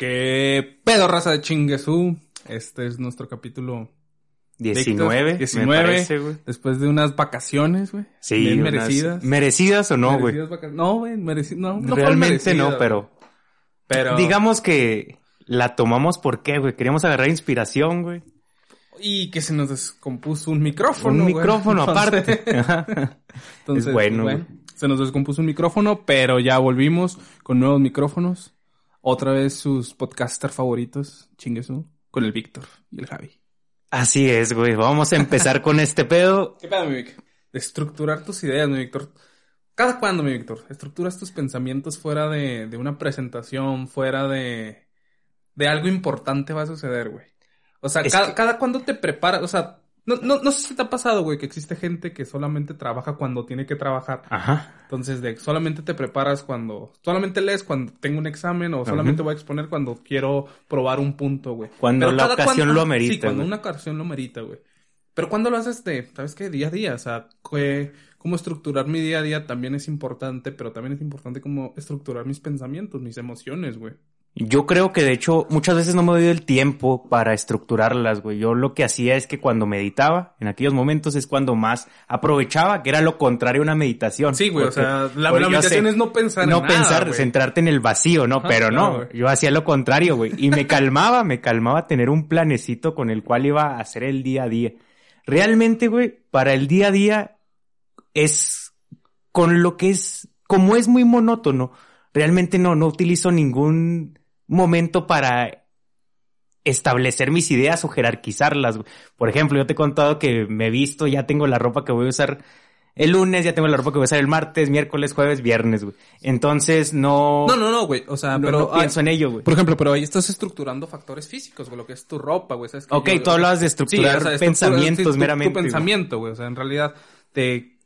¿Qué pedo, raza de chinguesú? Este es nuestro capítulo 19, 19, me parece, güey. después de unas vacaciones, güey. Sí, Bien merecidas. ¿Merecidas o no, güey? No, güey, merecidas. No, Realmente no, pero... güey. Pero. Digamos que la tomamos porque, güey. Queríamos agarrar inspiración, güey. Y que se nos descompuso un micrófono. Un güey. micrófono Entonces- aparte. Entonces, Es bueno, pues, se nos descompuso un micrófono, pero ya volvimos con nuevos micrófonos. Otra vez sus podcaster favoritos, chinguesu, con el Víctor y el Javi. Así es, güey. Vamos a empezar con este pedo. ¿Qué pedo, mi Vic? Estructurar tus ideas, mi Víctor. ¿Cada cuándo, mi Víctor? ¿Estructuras tus pensamientos fuera de, de una presentación, fuera de, de algo importante va a suceder, güey? O sea, cada, que- cada cuándo te preparas, o sea, no, no, no sé si te ha pasado, güey, que existe gente que solamente trabaja cuando tiene que trabajar. Ajá. Entonces, de solamente te preparas cuando, solamente lees cuando tengo un examen o solamente voy a exponer cuando quiero probar un punto, güey. Cuando Pero la cada ocasión lo amerita, Sí, cuando güey. una ocasión lo merita, güey. Pero cuando lo haces de, ¿sabes qué? Día a día, o sea, que- cómo estructurar mi día a día también es importante, pero también es importante cómo estructurar mis pensamientos, mis emociones, güey. Yo creo que de hecho muchas veces no me doy el tiempo para estructurarlas, güey. Yo lo que hacía es que cuando meditaba, en aquellos momentos es cuando más aprovechaba, que era lo contrario a una meditación. Sí, güey, o sea, la, meditación sé- es no pensar en no nada, pensar, güey. centrarte en el vacío, ¿no? Ajá, Pero no, yo hacía lo contrario, güey. Y me calmaba, me calmaba tener un planecito con el cual iba a hacer el día a día. Realmente, güey, para el día a día es con lo que es, como es muy monótono, realmente no, no utilizo ningún momento para establecer mis ideas o jerarquizarlas. Por ejemplo, yo te he contado que me he visto, ya tengo la ropa que voy a usar el lunes, ya tengo la ropa que voy a usar el martes, miércoles, jueves, viernes, güey. Entonces no, No, no, no, güey, o sea, no- pero... no pienso en ello, güey. Por ejemplo, pero ahí estás estructurando factores físicos, güey, lo que es tu ropa, güey. ¿sabes? Que Ok, yo- tú hablabas de estructurar estructura- pensamientos meramente, Tu pensamiento, güey. O sea, en realidad, te...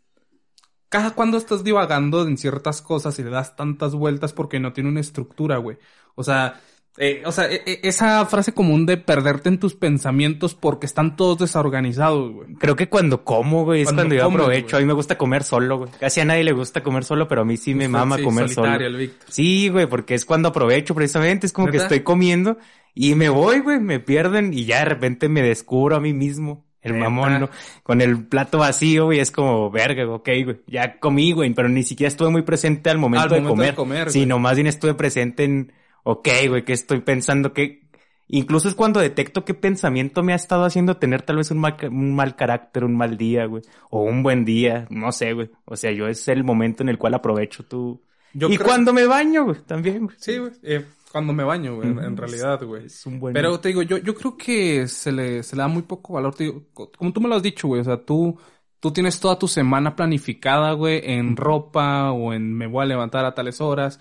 Cada cuando estás divagando en ciertas cosas y le das tantas vueltas porque no tiene una estructura, güey. O sea, eh, o sea, e- e- esa frase común de perderte en tus pensamientos porque están todos desorganizados, güey. Creo que cuando como, güey, es Cuando cuando, yo aprovecho. güey. A mí me gusta comer solo, güey. Casi a nadie le gusta comer solo, pero a mí sí me mama Sí, comer solitario, solo. el. Sí, güey, porque es cuando aprovecho precisamente. Es como que estoy comiendo y me voy, güey, me pierden y ya de repente me descubro a mí mismo. El mamón, ¿no? Con el plato vacío, güey, es como, verga, ok, güey. Ya comí, güey, pero ni siquiera estuve muy presente al momento, Al de, momento de comer, comer, güey. Sino más bien estuve presente en, ok, güey, que estoy pensando que... Incluso es cuando detecto qué pensamiento me ha estado haciendo tener tal vez un mal, un mal carácter, un mal día, güey. O un buen día, no sé, güey. O sea, yo es el momento en el cual aprovecho tú. Yo y creo- cuando me baño, güey, también, güey. Sí, güey. eh, cuando me baño, güey, en- realidad, güey. Es un buen... Pero te digo, yo, yo creo que se le, se le da muy poco valor. Te digo, co- como tú me lo has dicho, güey. O sea, tú, tú tienes toda tu semana planificada, güey, en ropa o en me voy a levantar a tales horas.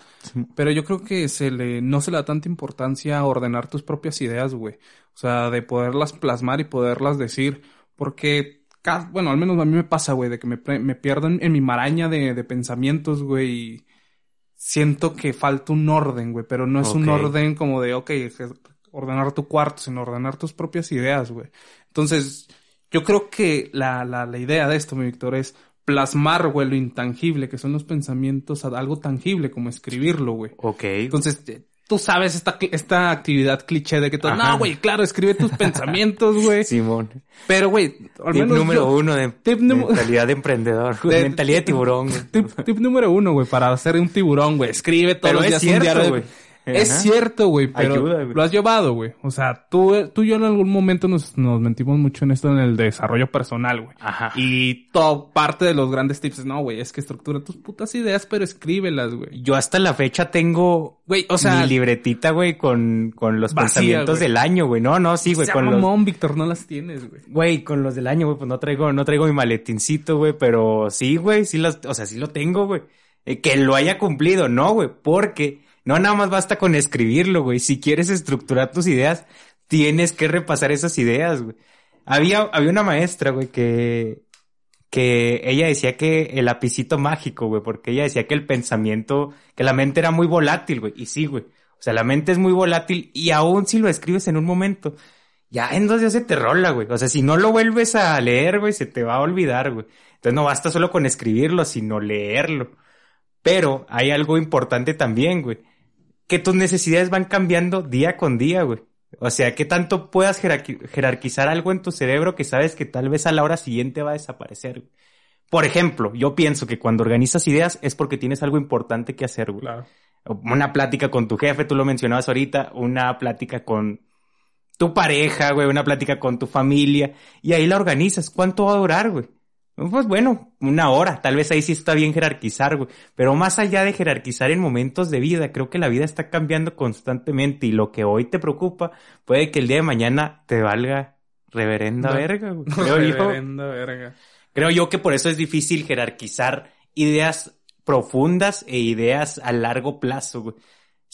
Pero yo creo que se le, no se le da tanta importancia a ordenar tus propias ideas, güey. O sea, de poderlas plasmar y poderlas decir. Porque, bueno, al menos a mí me pasa, güey, de que me, me pierdo en, en mi maraña de, de pensamientos, güey. Y siento que falta un orden, güey. Pero no es un orden como de, ok, ordenar tu cuarto, sino ordenar tus propias ideas, güey. Entonces, yo creo que la, la, la idea de esto, mi Víctor, es plasmar, güey, lo intangible, que son los pensamientos, a algo tangible, como escribirlo, güey. Ok. Entonces, tú sabes esta, esta actividad cliché de que tú, Ajá. no, güey, claro, escribe tus pensamientos, güey. Simón. Pero, güey, al Tip menos número yo- uno de Tip número- mentalidad de emprendedor, güey. Mentalidad de tiburón, güey. Tip, tip número uno, güey, para hacer un tiburón, güey. Escribe todos Pero los es días un cierto, diario de- güey. Es cierto, güey, pero Ayuda, güey. lo has llevado, güey. O sea, tú, tú y yo en algún momento nos, nos mentimos mucho en esto en el desarrollo personal, güey. Ajá. Y todo parte de los grandes tips es, no, güey, es que estructura tus putas ideas, pero escríbelas, güey. Yo hasta la fecha tengo Güey, o sea, mi libretita, güey, con, con los Vacía, pensamientos güey. del año, güey. No, no, sí, güey, con los... Víctor, no las tienes, güey. Güey, con los del año, güey, pues no traigo, no traigo mi maletincito, güey, pero sí, güey, sí los, o sea, sí lo tengo, güey. Eh, que lo haya cumplido, no, güey, porque no nada más basta con escribirlo, güey. Si quieres estructurar tus ideas, tienes que repasar esas ideas, güey. Había, había una maestra, güey, que, que ella decía que el lapicito mágico, güey, porque ella decía que el pensamiento, que la mente era muy volátil, güey, y sí, güey. O sea, la mente es muy volátil y aún si lo escribes en un momento, ya en dos días se te rola, güey. O sea, si no lo vuelves a leer, güey, se te va a olvidar, güey. Entonces no basta solo con escribirlo, sino leerlo. Pero hay algo importante también, güey. Que tus necesidades van cambiando día con día, güey. O sea, ¿qué tanto puedas jerarquizar algo en tu cerebro que sabes que tal vez a la hora siguiente va a desaparecer? Por ejemplo, yo pienso que cuando organizas ideas es porque tienes algo importante que hacer, güey. Claro. Una plática con tu jefe, tú lo mencionabas ahorita, una plática con tu pareja, güey, una plática con tu familia, y ahí la organizas. ¿Cuánto va a durar, güey? Pues bueno, una hora, tal vez ahí sí está bien jerarquizar, güey. Pero más allá de jerarquizar en momentos de vida, creo que la vida está cambiando constantemente y lo que hoy te preocupa puede que el día de mañana te valga reverenda verga, güey. Creo reverenda verga. Creo yo que por eso es difícil jerarquizar ideas profundas e ideas a largo plazo, güey.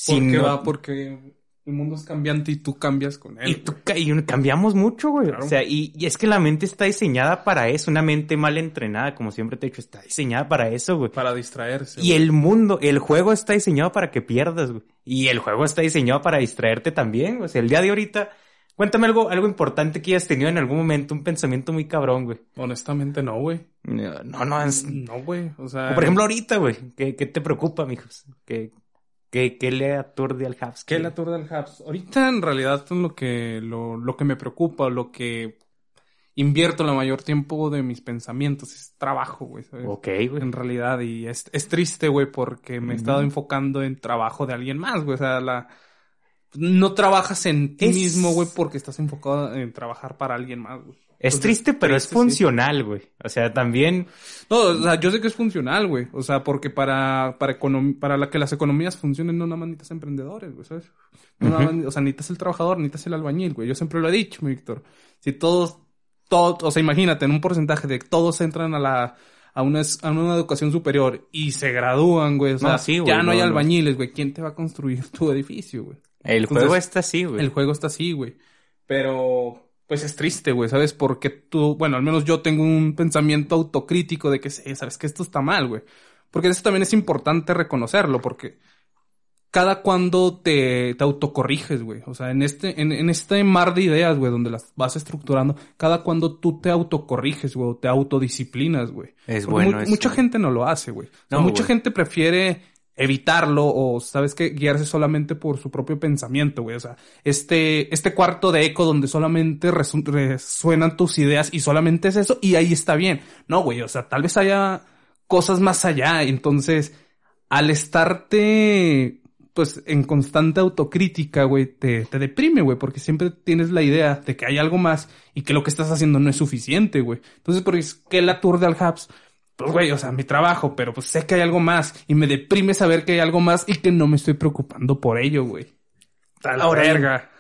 ¿Por qué va? Porque el mundo es cambiante y tú cambias con él. Y, tú, y cambiamos mucho, güey. O sea, y, y, es que la mente está diseñada para eso. Una mente mal entrenada, como siempre te he dicho, está diseñada para eso, güey. Para distraerse. Y el mundo, el juego está diseñado para que pierdas, güey. Y el juego está diseñado para distraerte también. O sea, el día de ahorita, cuéntame algo, algo importante que hayas tenido en algún momento, un pensamiento muy cabrón, güey. Honestamente, no, güey. No, no, es... No, güey. O sea. O por ejemplo, ahorita, güey. ¿Qué, ¿Qué te preocupa, mijos? ¿Qué, ¿Qué, qué le aturde al Habs? ¿Qué le aturde al Habs? Ahorita en realidad es lo que, lo, lo que me preocupa, lo que invierto la mayor tiempo de mis pensamientos es trabajo, güey. ¿sabes? Ok, güey. En realidad, y es, es triste, güey, porque me he estado enfocando en trabajo de alguien más, güey. O sea, la... No trabajas en ti Es- mismo, güey, porque estás enfocado en trabajar para alguien más, güey. Es Entonces, triste, pero es triste, funcional, güey. O sea, también... No, o sea, yo sé que es funcional, güey. O sea, porque para, para, para la que las economías funcionen, no nada más necesitas emprendedores, güey, ¿sabes? No nada más- o sea, necesitas el trabajador, necesitas el albañil, güey. Yo siempre lo he dicho, mi Víctor. Si todos, todos, o sea, imagínate, en un porcentaje de que todos entran a la, a una, a una educación superior y se gradúan, güey. O sea, No, sí, güey, ya no, hay no, albañiles, güey. ¿Quién te va a construir tu edificio, güey? El Entonces, juego está así, güey. El juego está así, güey. Pero, pues es triste, güey, ¿sabes? Porque tú, bueno, al menos yo tengo un pensamiento autocrítico de que, sabes que esto está mal, güey. Porque eso también es importante reconocerlo, porque cada cuando te, te autocorriges, güey. O sea, en este, en, en este mar de ideas, güey, donde las vas estructurando, cada cuando tú te autocorriges, güey, o te autodisciplinas, güey. Es Porque bueno mu- eso. mucha gente no lo hace, güey. O sea, No, mucha gente prefiere evitarlo o, ¿sabes qué? Guiarse solamente por su propio pensamiento, güey. O sea, este, este cuarto de eco donde solamente resu- resuenan tus ideas y solamente es eso y ahí está bien. No, güey, o sea, tal vez haya cosas más allá. Entonces, al estarte, pues, en constante autocrítica, güey, te, te deprime, güey, porque siempre tienes la idea de que hay algo más y que lo que estás haciendo no es suficiente, güey. Entonces, por eso, ¿qué la tour de al Habs? Pues, güey, o sea, mi trabajo, pero pues sé que hay algo más y me deprime saber que hay algo más y que no me estoy preocupando por ello, güey. La Ahora, verga.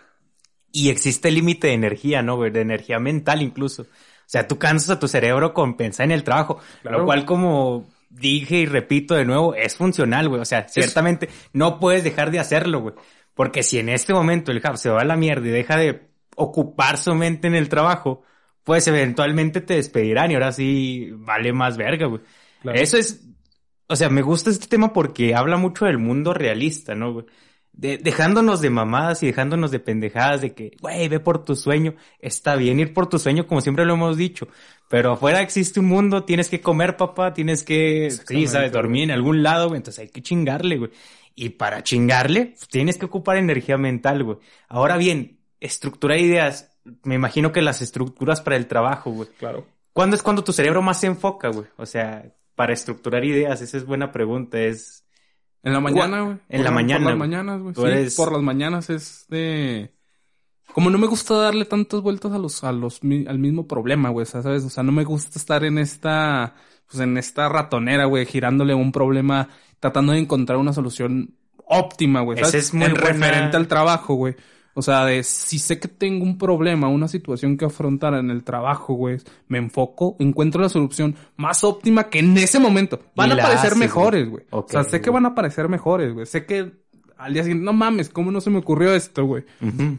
Y existe el límite de energía, ¿no, güey? De energía mental incluso. O sea, tú cansas a tu cerebro con pensar en el trabajo. Claro. Lo cual, como dije y repito de nuevo, es funcional, güey. O sea, ciertamente no puedes dejar de hacerlo, güey. Porque si en este momento el hub se va a la mierda y deja de ocupar su mente en el trabajo, pues eventualmente te despedirán y ahora sí vale más verga, güey. Claro. Eso es, o sea, me gusta este tema porque habla mucho del mundo realista, ¿no, güey? De- dejándonos de mamadas y dejándonos de pendejadas de que, güey, ve por tu sueño. Está bien ir por tu sueño, como siempre lo hemos dicho. Pero afuera existe un mundo, tienes que comer, papá, tienes que, sí, sabes, dormir en algún lado, güey. Entonces hay que chingarle, güey. Y para chingarle, tienes que ocupar energía mental, güey. Ahora bien, estructurar ideas. Me imagino que las estructuras para el trabajo, güey. Claro. ¿Cuándo es cuando tu cerebro más se enfoca, güey? O sea, para estructurar ideas, esa es buena pregunta. Es, En la mañana, güey. En la mañana, Por las mañanas, güey. Sí, eres- por las mañanas es de... Como no me gusta darle tantas vueltas a los, a los, mi- al mismo problema, güey, o sea, ¿sabes? O sea, no me gusta estar en esta, pues en esta ratonera, güey, girándole a un problema, tratando de encontrar una solución óptima, güey, ¿sabes? Esa es muy en buena- referente al trabajo, güey. O sea, de si sé que tengo un problema, una situación que afrontar en el trabajo, güey, me enfoco, encuentro la solución más óptima que en ese momento. Van Y a parecer haces, mejores, güey. O sea, sé que van a parecer mejores, güey. Sé que al día siguiente, no mames, ¿cómo no se me ocurrió esto, güey?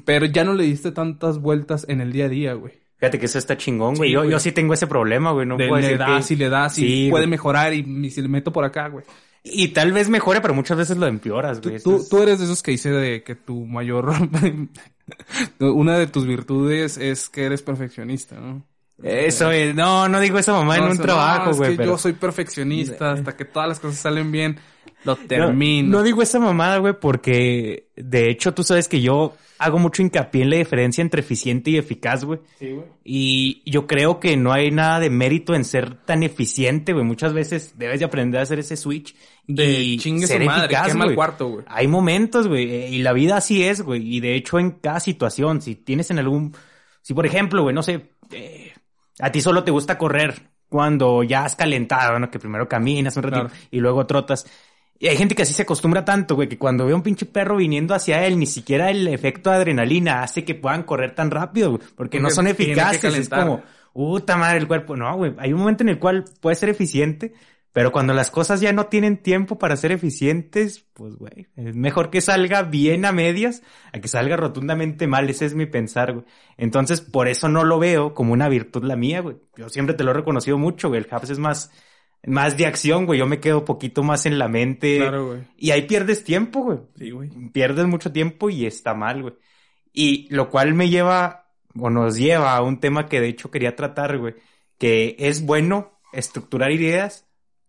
Pero ya no le diste tantas vueltas en el día a día, güey. Fíjate que eso está chingón, güey. Sí, yo, sí tengo ese problema, güey. No De- puedo le decir das que- y le das y Sí, puede güey. mejorar y, y si le meto por acá, güey. Y tal vez mejore, pero muchas veces lo empeoras, güey. tú, tú eres de esos que dice de que tu mayor... Una de tus virtudes es que eres perfeccionista, ¿no? Eso es. No, no digo esa mamá en un trabajo, no, es güey. que pero... yo soy perfeccionista hasta que todas las cosas salen bien. Lo termino. No, no digo esa mamada, güey, porque de hecho tú sabes que yo hago mucho hincapié en la diferencia entre eficiente y eficaz, güey. Sí, güey. Y yo creo que no hay nada de mérito en ser tan eficiente, güey. Muchas veces debes de aprender a hacer ese switch. De y chingue su ser madre, eficaz, quema el cuarto, güey. Hay momentos, güey, y la vida así es, güey. Y de hecho, en cada situación, si tienes en algún, si por ejemplo, güey, no sé, eh, a ti solo te gusta correr cuando ya has calentado, ¿no? Que primero caminas un ratito Claro. y luego trotas. Y hay gente que así se acostumbra tanto, güey, que cuando ve a un pinche perro viniendo hacia él, ni siquiera el efecto de adrenalina hace que puedan correr tan rápido, güey, porque, no son eficaces. Es como, puta madre, el cuerpo. No, güey, hay un momento en el cual puede ser eficiente, pero cuando las cosas ya no tienen tiempo para ser eficientes, pues, güey, es mejor que salga bien a medias a que salga rotundamente mal. Ese es mi pensar, güey. Entonces, por eso no lo veo como una virtud la mía, güey. Yo siempre te lo he reconocido mucho, güey. El Habs es más, más de acción, güey. Yo me quedo poquito más en la mente. Claro, güey. Y ahí pierdes tiempo, güey. Sí, güey. Pierdes mucho tiempo y está mal, güey. Y lo cual me lleva, o nos lleva a un tema que de hecho quería tratar, güey. Que es bueno estructurar ideas,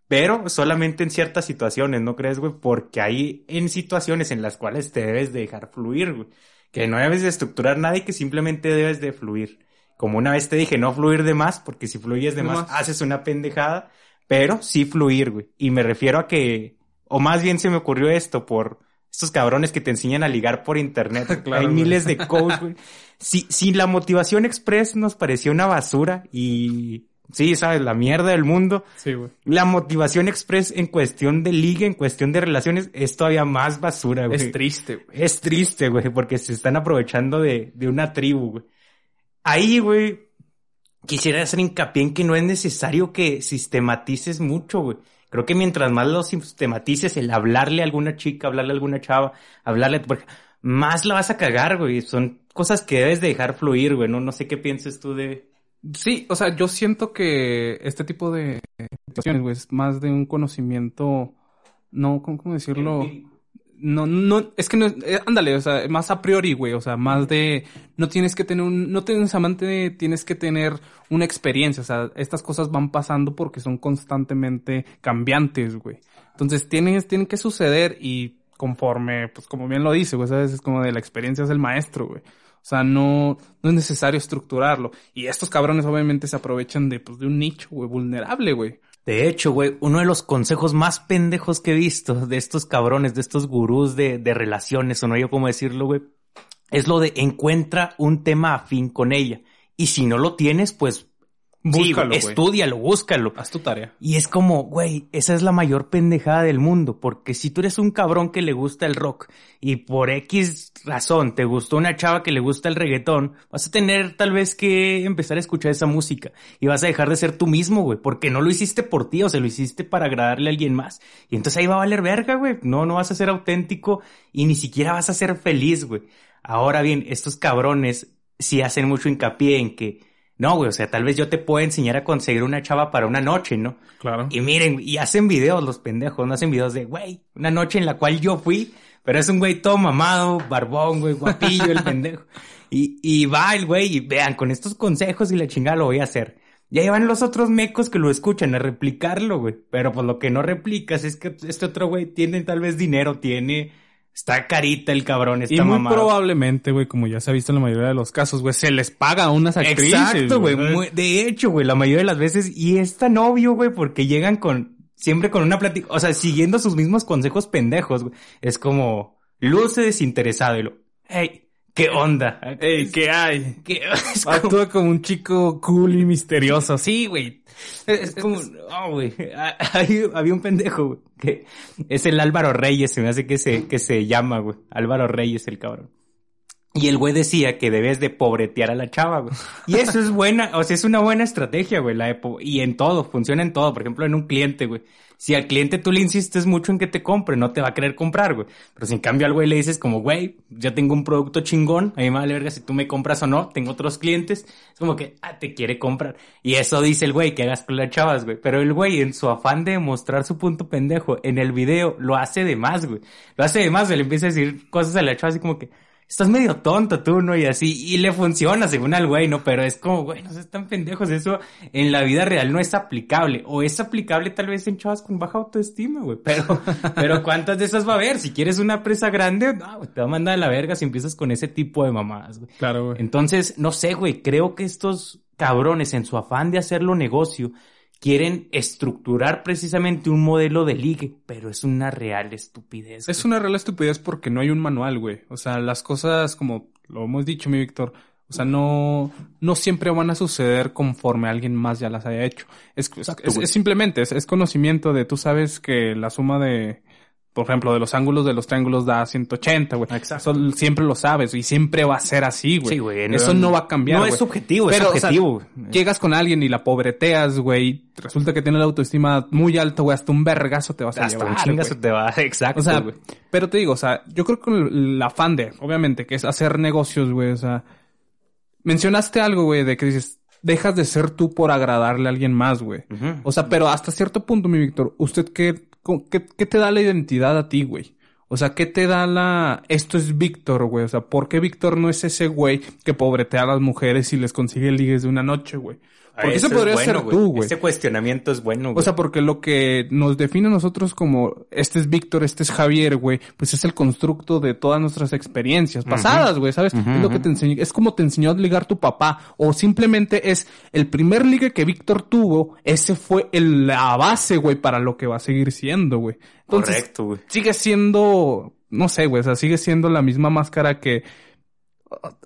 pero solamente en ciertas situaciones, ¿no crees, güey? Porque hay en situaciones en las cuales te debes de dejar fluir, güey. Que no debes de estructurar nada y que simplemente debes de fluir. Como una vez te dije, no fluir de más, porque si fluyes de De más, más. haces una pendejada, pero sí fluir, güey. Y me refiero a que, o más bien se me ocurrió esto por estos cabrones que te enseñan a ligar por internet. Claro, Hay güey. miles de coach, güey. Si, si la motivación express nos pareció una basura y, sí, sabes, la mierda del mundo, Sí, güey. la motivación express en cuestión de liga, en cuestión de relaciones, es todavía más basura, güey. Es triste, güey. Es triste, güey, porque se están aprovechando de, de una tribu, güey. Ahí, güey, quisiera hacer hincapié en que no es necesario que sistematices mucho, güey. Creo que mientras más lo sistematices, el hablarle a alguna chica, hablarle a alguna chava, hablarle a tu pareja, más la vas a cagar, güey. Son cosas que debes de dejar fluir, güey. No, no sé qué pienses tú de... Sí, o sea, yo siento que este tipo de situaciones, güey, es más de un conocimiento, no, ¿cómo, cómo decirlo? No, no, es que no, es- eh, ándale, o sea, más a priori, güey, o sea, más de, no tienes que tener un, no tienes amante, tienes que tener una experiencia, o sea, estas cosas van pasando porque son constantemente cambiantes, güey. Entonces, tienen, tienen que suceder y conforme, pues como bien lo dice, güey, sabes, es como de la experiencia es el maestro, güey. O sea, no, no es necesario estructurarlo. Y estos cabrones obviamente se aprovechan de, pues, de un nicho, güey, vulnerable, güey. De hecho, güey, uno de los consejos más pendejos que he visto de estos cabrones, de estos gurús de, de relaciones, o no yo cómo decirlo, güey, es lo de encuentra un tema afín con ella. Y si no lo tienes, pues Búscalo, sí, güey. estúdialo, búscalo. Haz tu tarea. Y es como, güey, esa es la mayor pendejada del mundo, porque si tú eres un cabrón que le gusta el rock y por X razón te gustó una chava que le gusta el reggaetón, vas a tener tal vez que empezar a escuchar esa música y vas a dejar de ser tú mismo, güey, porque no lo hiciste por ti, o se lo hiciste para agradarle a alguien más. Y entonces ahí va a valer verga, güey. No, no vas a ser auténtico y ni siquiera vas a ser feliz, güey. Ahora bien, estos cabrones sí hacen mucho hincapié en que no, güey, o sea, tal vez yo te puedo enseñar a conseguir una chava para una noche, ¿no? Claro. Y miren, y hacen videos los pendejos, no hacen videos de, güey, una noche en la cual yo fui, pero es un güey todo mamado, barbón, güey, guapillo el pendejo. Y, y va el güey y vean, con estos consejos y la chingada lo voy a hacer. Y ahí van los otros mecos que lo escuchan a replicarlo, güey. Pero pues lo que no replicas es que este otro güey tiene tal vez dinero, tiene... Está carita el cabrón, está Y muy mamado. probablemente, güey, como ya se ha visto en la mayoría de los casos, güey, se les paga a unas actrices. Exacto, güey. De hecho, güey, la mayoría de las veces, y es tan obvio, güey, porque llegan con, siempre con una plática, o sea, siguiendo sus mismos consejos pendejos, güey. Es como, luce desinteresado y lo, hey, ¿qué onda? Ey, ¿qué hay? ¿Qué? Es como, Actúa como un chico cool y misterioso. Sí, güey. es como, no, güey. Había un pendejo, güey, que es el Álvaro Reyes, se me hace que se, que se llama, güey. Álvaro Reyes, el cabrón. Y el güey decía que debes de pobretear a la chava, güey. Y eso es buena, o sea, es una buena estrategia, güey, la de y en todo, funciona en todo. Por ejemplo, en un cliente, güey. Si al cliente tú le insistes mucho en que te compre, no te va a querer comprar, güey. Pero si en cambio al güey le dices como, güey, yo tengo un producto chingón, a mí me vale verga si tú me compras o no, tengo otros clientes, es como que, ah, te quiere comprar. Y eso dice el güey que hagas con las chavas, güey. Pero el güey, en su afán de mostrar su punto pendejo, en el video, lo hace de más, güey. Lo hace de más, güey. Le empieza a decir cosas a la chava así como que, estás medio tonto tú, ¿no? Y así, y le funciona según al güey, ¿no? Pero es como, güey, no seas tan pendejos, eso en la vida real no es aplicable. O es aplicable tal vez en chavas con baja autoestima, güey. Pero, pero ¿cuántas de esas va a haber? Si quieres una presa grande, no, güey, te va a mandar a la verga si empiezas con ese tipo de mamadas, güey. Claro, güey. Entonces, no sé, güey, creo que estos cabrones en su afán de hacerlo negocio, quieren estructurar precisamente un modelo de ligue, pero es una real estupidez. Es una real estupidez porque no hay un manual, güey. O sea, las cosas, como lo hemos dicho, mi Víctor, o sea, no, no siempre van a suceder conforme alguien más ya las haya hecho. Es, es, es simplemente, es, es, conocimiento de tú sabes que la suma de, por ejemplo, de los ángulos de los triángulos da 180, güey. Exacto. Eso siempre lo sabes y siempre va a ser así, güey. Sí, güey. Eso no va a cambiar, No es subjetivo, es objetivo. llegas con alguien y la pobreteas, güey. Resulta que tiene la autoestima muy alta, güey. Hasta un vergazo te vas a llevar. Hasta un chingazo te va, exacto, o sea, Pero te digo, o sea, yo creo que el afán de, obviamente, que es hacer negocios, güey. O sea, mencionaste algo, güey, de que dices, dejas de ser tú por agradarle a alguien más, güey. O sea, pero hasta cierto punto, mi Víctor, ¿usted qué ¿Qué, ¿Qué, te da la identidad a ti, güey? O sea, ¿qué te da la... Esto es Víctor, güey. O sea, ¿por qué Víctor no es ese güey que pobretea a las mujeres y les consigue ligues de una noche, güey? Porque eso podría ser tú, güey. Ese cuestionamiento es bueno, güey. O sea, porque lo que nos define a nosotros como este es Víctor, este es Javier, güey, pues es el constructo de todas nuestras experiencias pasadas, güey, ¿sabes? es lo que te enseñó, es como te enseñó a ligar tu papá, o simplemente es el primer ligue que Víctor tuvo, ese fue el, la base, güey, para lo que va a seguir siendo, güey. Correcto, güey. Sigue siendo, no sé, güey, o sea, sigue siendo la misma máscara que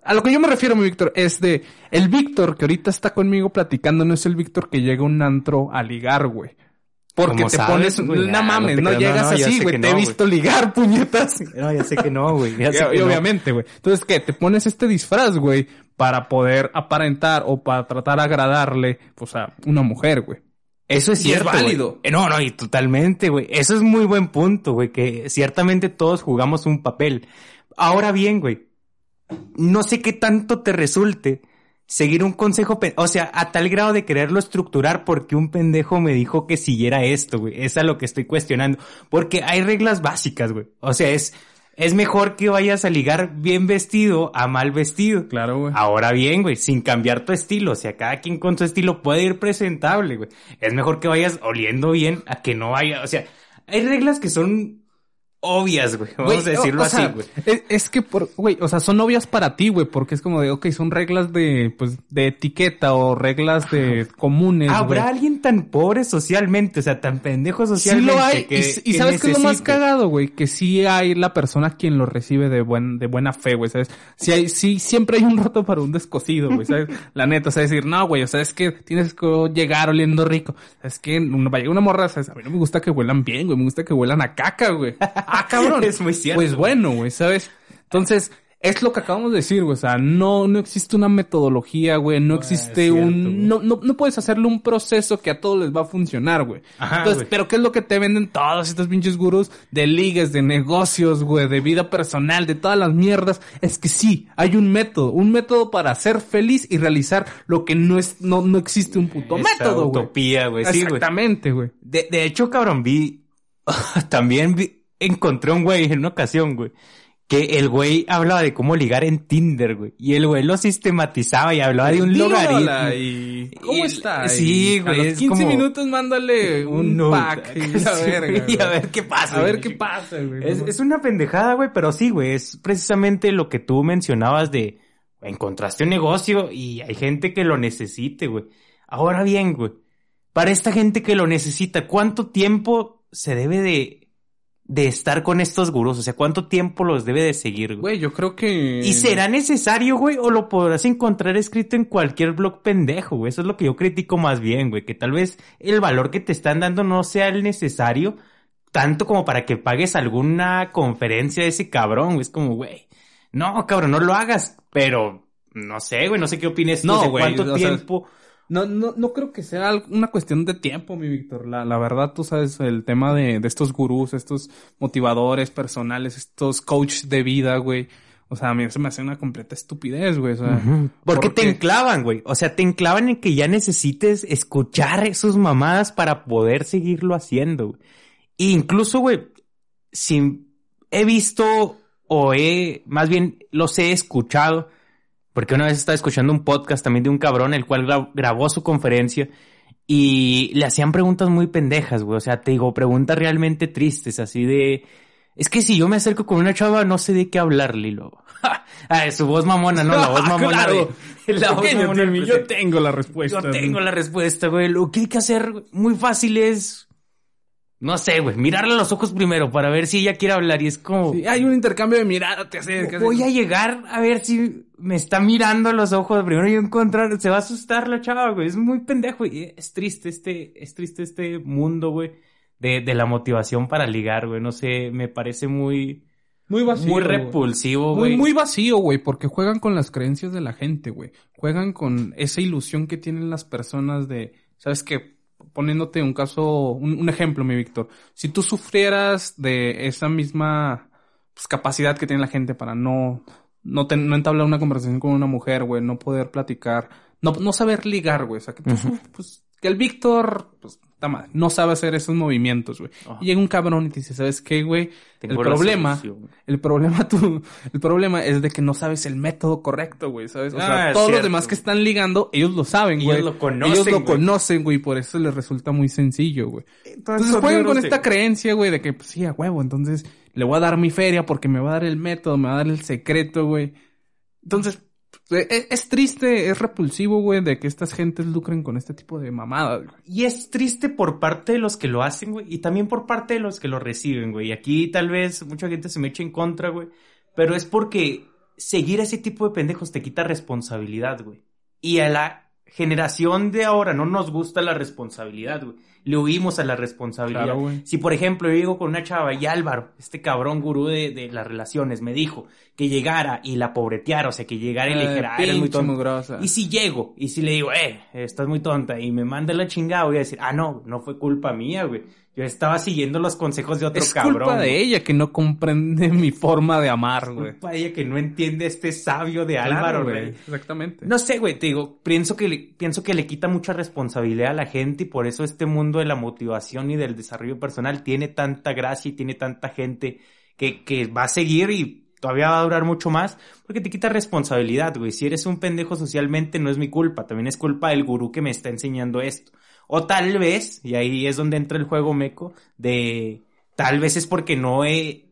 a lo que yo me refiero, mi Víctor, es de el Víctor que ahorita está conmigo platicando no es el Víctor que llega a un antro a ligar, güey. Porque te pones, no mames, no, llegas así, güey, te he visto ligar, puñetas. No, ya sé que no, güey. y, obviamente, güey. Entonces, ¿qué? Te pones este disfraz, güey, para poder aparentar o para tratar de agradarle, pues, a una mujer, güey. Eso es cierto. es válido. Eh, no, no, y totalmente, güey. Eso es muy buen punto, güey, que ciertamente todos jugamos un papel. Ahora bien, güey, no sé qué tanto te resulte seguir un consejo, o sea, a tal grado de quererlo estructurar porque un pendejo me dijo que siguiera esto, güey. Es a lo que estoy cuestionando. Porque hay reglas básicas, güey. O sea, es, es mejor que vayas a ligar bien vestido a mal vestido. Claro, güey. Ahora bien, güey, sin cambiar tu estilo. O sea, cada quien con su estilo puede ir presentable, güey. Es mejor que vayas oliendo bien a que no vaya, o sea, hay reglas que son obvias, güey. Vamos a decirlo así, güey. Es, que, por, güey, o sea, son obvias para ti, güey, porque es como de, ok, son reglas de, pues, de etiqueta o reglas de comunes, ¿Habrá alguien tan pobre socialmente, o sea, tan pendejo socialmente? Sí lo hay. y, sabes que es lo más cagado, güey, que sí hay la persona quien lo recibe de buen, de buena fe, güey, ¿sabes? Sí hay, sí, siempre hay un roto para un descosido, güey, ¿sabes? la neta, o sea, decir, no, güey, o sea, es que tienes que llegar oliendo rico. Es que una, una morra, ¿sabes? A mí no me gusta que huelan bien, güey, me gusta que huelan a caca, güey. Ah, cabrón. es muy cierto. Pues bueno, güey, ¿sabes? Entonces, es lo que acabamos de decir, güey. O sea, no, no existe una metodología, güey. No existe un... No, no, no puedes hacerle un proceso que a todos les va a funcionar, güey. Entonces, pero ¿qué es lo que te venden todos estos pinches gurús de ligues, de negocios, güey, de vida personal, de todas las mierdas? Es que sí, hay un método. Un método para ser feliz y realizar lo que no es... No, no existe un puto método, güey. utopía, güey. Sí, Exactamente, güey. De, de hecho, cabrón, vi... también vi encontré un güey en una ocasión, güey, que el güey hablaba de cómo ligar en Tinder, güey. Y el güey lo sistematizaba y hablaba de un logaritmo. Y... ¿Cómo está? Sí, güey. A los 15 minutos mándale un, pack. Y a, ver, y a ver qué pasa. A ver qué pasa, güey. Es, es una pendejada, güey, pero sí, güey. Es precisamente lo que tú mencionabas de encontraste un negocio y hay gente que lo necesite, güey. Ahora bien, güey. Para esta gente que lo necesita, ¿cuánto tiempo se debe de de estar con estos gurús? O sea, ¿cuánto tiempo los debe de seguir, güey? yo creo que... ¿Y será necesario, güey? ¿O lo podrás encontrar escrito en cualquier blog pendejo, güey? Eso es lo que yo critico más bien, güey. Que tal vez el valor que te están dando no sea el necesario tanto como para que pagues alguna conferencia de ese cabrón, güey. Es como, güey, no, cabrón, no lo hagas. Pero, no sé, güey, no sé qué opines no, güey, cuánto tiempo... No, no, no creo que sea una cuestión de tiempo, mi Víctor. La, la verdad, tú sabes, el tema de, de estos gurús, estos motivadores personales, estos coaches de vida, güey. O sea, a mí se me hace una completa estupidez, güey. O sea, porque, te enclavan, güey. O sea, te enclavan en que ya necesites escuchar sus mamadas para poder seguirlo haciendo. Güey. E incluso, güey, si he visto o he, más bien los he escuchado, porque una vez estaba escuchando un podcast también de un cabrón, el cual gra- grabó su conferencia y le hacían preguntas muy pendejas, güey. O sea, te digo, preguntas realmente tristes, así de... Es que si yo me acerco con una chava, no sé de qué hablarle, y luego... ah, su voz mamona, no, la voz mamona. Claro. de- la voz mamona yo tengo la respuesta. Yo tengo la respuesta, güey. Lo que hay que hacer muy fácil es... No sé, güey. Mirarle a los ojos primero para ver si ella quiere hablar. Y es como... Sí, hay un intercambio de mirada, te acercas. Voy a llegar a ver si me está mirando a los ojos. Primero yo encontrar... Se va a asustar la chava, güey. Es muy pendejo. Y es triste este... Es triste este mundo, güey. De, de la motivación para ligar, güey. No sé. Me parece muy... Muy vacío. muy güey. repulsivo, Muy, güey. muy vacío, güey, porque juegan con las creencias de la gente, güey. Juegan con esa ilusión que tienen las personas de, ¿sabes qué? Poniéndote un caso, un, un ejemplo, mi Víctor. Si tú sufrieras de esa misma pues, capacidad que tiene la gente para no, no, no entablar una conversación con una mujer, güey, no poder platicar, no, no saber ligar, güey. O sea, que tú, pues, que el Víctor, pues, mal, no sabe hacer esos movimientos, güey. Ajá. Y llega un cabrón y te dice, ¿sabes qué, güey? El problema, el problema tú, el problema es de que no sabes el método correcto, güey, ¿sabes? O sea, Ah, todos los demás que están ligando, ellos lo saben, Ellos güey. lo conocen, Ellos lo güey. conocen, güey, y por eso les resulta muy sencillo, güey. Entonces son juegan con esta eh. creencia, güey, de que, pues sí, a huevo, entonces le voy a dar mi feria porque me va a dar el método, me va a dar el secreto, güey. Entonces, es, es triste, es repulsivo, güey, de que estas gentes lucren con este tipo de mamadas, güey. Y es triste por parte de los que lo hacen, güey, y también por parte de los que lo reciben, güey. Y aquí tal vez mucha gente se me eche en contra, güey, pero es porque seguir a ese tipo de pendejos te quita responsabilidad, güey. Y a la generación de ahora no nos gusta la responsabilidad, güey. Le huimos a la responsabilidad. Claro, si, por ejemplo, yo llego con una chava y Álvaro, este cabrón gurú de, de las relaciones, me dijo que llegara y la pobreteara, o sea, que llegara y le dijera, "Ah, eres muy pinche tonto". mugrosa. Y si llego, y si le digo, eh, estás muy tonta, y me manda la chingada, voy a decir, ah, no, no fue culpa mía, güey. Yo estaba siguiendo los consejos de otro es cabrón. culpa de ella que no comprende mi forma de amar, güey. Culpa de ella que no entiende este sabio de Claro, Álvaro, güey. güey. Exactamente. No sé, güey, te digo, pienso que, le, pienso que le quita mucha responsabilidad a la gente y por eso este mundo de la motivación y del desarrollo personal tiene tanta gracia y tiene tanta gente que, que va a seguir y todavía va a durar mucho más porque te quita responsabilidad, güey. Si eres un pendejo socialmente no es mi culpa, también es culpa del gurú que me está enseñando esto. O tal vez, y ahí es donde entra el juego meco, de tal vez es porque no he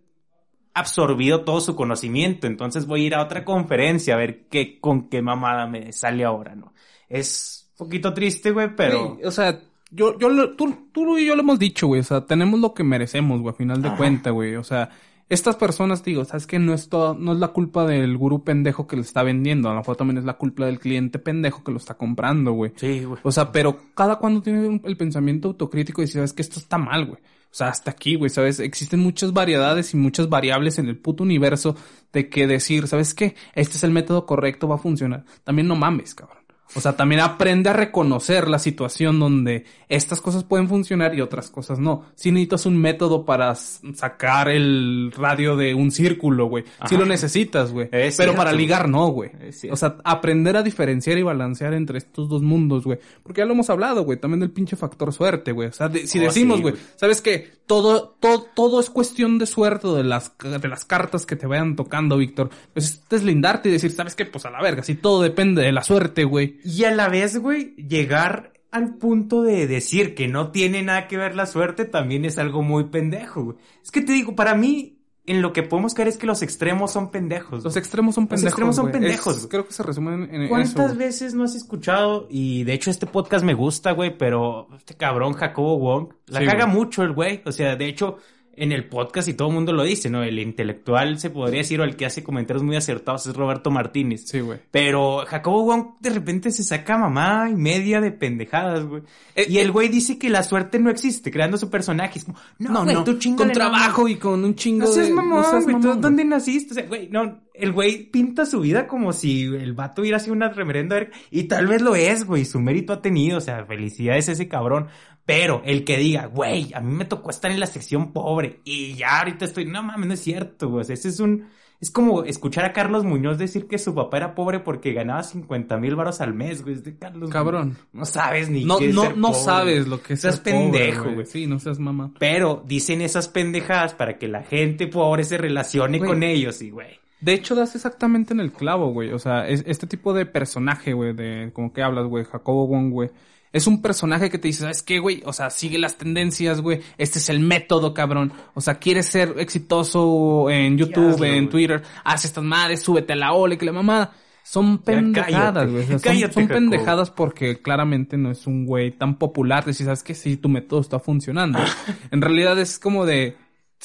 absorbido todo su conocimiento, entonces voy a ir a otra conferencia a ver qué, con qué mamada me sale ahora, ¿no? Es un poquito triste, güey, pero... Güey, o sea, yo, yo, tú, tú y yo lo hemos dicho, güey. O sea, tenemos lo que merecemos, güey, a final de Ajá. cuenta, güey. O sea, estas personas, digo, sabes que no es todo, no es la culpa del gurú pendejo que le está vendiendo. A lo mejor también es la culpa del cliente pendejo que lo está comprando, güey. Sí, güey. O sea, pero cada cuando tiene un- el pensamiento autocrítico y dice, sabes que esto está mal, güey. O sea, hasta aquí, güey, ¿sabes? Existen muchas variedades y muchas variables en el puto universo de que decir, ¿sabes qué? Este es el método correcto, va a funcionar. También no mames, cabrón. O sea, también aprende a reconocer la situación donde estas cosas pueden funcionar y otras cosas no. Si necesitas un método para sacar el radio de un círculo, güey. Si lo necesitas, güey. Pero cierto, para ligar no, güey. O sea, aprender a diferenciar y balancear entre estos dos mundos, güey. Porque ya lo hemos hablado, güey. También del pinche factor suerte, güey. O sea, de- si Oh, decimos, güey. ¿sabes qué? Todo, todo, todo es cuestión de suerte de las, de las cartas que te vayan tocando, Víctor. Pues es deslindarte y decir, ¿sabes qué? Pues a la verga. Si todo depende de la suerte, güey. Y a la vez, güey, llegar al punto de decir que no tiene nada que ver la suerte también es algo muy pendejo, güey. Es que te digo, para mí, en lo que podemos caer es que los extremos son pendejos. Los extremos son Los pendejos. extremos son pendejos, Es- creo que se resumen en, en ¿Cuántas eso. veces no has escuchado? Y de hecho este podcast me gusta, güey, pero este cabrón Jacobo Wong la Sí, caga mucho el güey. O sea, de hecho, en el podcast y todo el mundo lo dice, ¿no? El intelectual se podría decir o el que hace comentarios muy acertados es Roberto Martínez. Sí, güey. Pero Jacobo Wong de repente se saca mamá y media de pendejadas, güey. Eh, y el güey dice que la suerte no existe, creando su personaje. Es como, no, güey, tú chingale, Con no, trabajo y con un chingo no seas de... mamón, no seas güey. ¿tú mamón, ¿Dónde naciste? O sea, güey, no. El güey pinta su vida como si el vato hubiera sido una reverenda verga. Y tal vez lo es, güey. Su mérito ha tenido. O sea, felicidades a ese cabrón. Pero el que diga, güey, a mí me tocó estar en la sección pobre. Y ya ahorita estoy, no mames, no es cierto, güey. O sea, ese es un, Es como escuchar a Carlos Muñoz decir que su papá era pobre porque ganaba 50 mil baros al mes, güey. De Carlos Cabrón. No sabes ni No, qué es no, ser no pobre. sabes lo que es Seas pendejo, güey. Sí, no seas mamá. Pero dicen esas pendejadas para que la gente pobre se relacione Güey. con ellos y, güey. De hecho, das exactamente en el clavo, güey. O sea, es, este tipo de personaje, güey, de como que hablas, güey, Jacobo Wong, güey. Es un personaje que te dice, ¿sabes qué, güey? O sea, sigue las tendencias, güey. Este es el método, cabrón. O sea, quieres ser exitoso en YouTube, en. Twitter. Haz estas madres, súbete a la ola y que la mamada. Son pendejadas, güey. O sea, son- cállate, son, pendejadas porque claramente no es un güey tan popular. Decir, ¿sabes qué? Sí, tu método está funcionando. en realidad es como de...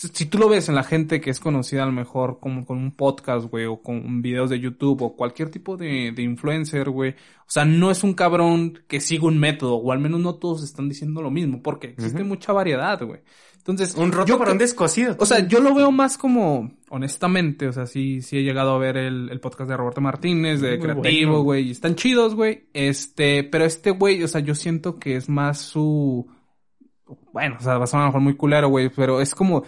Si tú lo ves en la gente que es conocida a lo mejor como con un podcast, güey, o con videos de YouTube, o cualquier tipo de, de influencer, güey. O sea, no es un cabrón que siga un método, o al menos no todos están diciendo lo mismo, porque existe mucha variedad, güey. Entonces, Un roto yo para un descosido. o sea, yo lo veo más como, honestamente, o sea, sí, sí he llegado a ver el, el podcast de Roberto Martínez, de Muy Creativo, bueno. güey, y están chidos, güey. Este, pero este güey, o sea, yo siento que es más su, bueno, o sea, va a sonar a lo mejor muy culero, güey, pero es como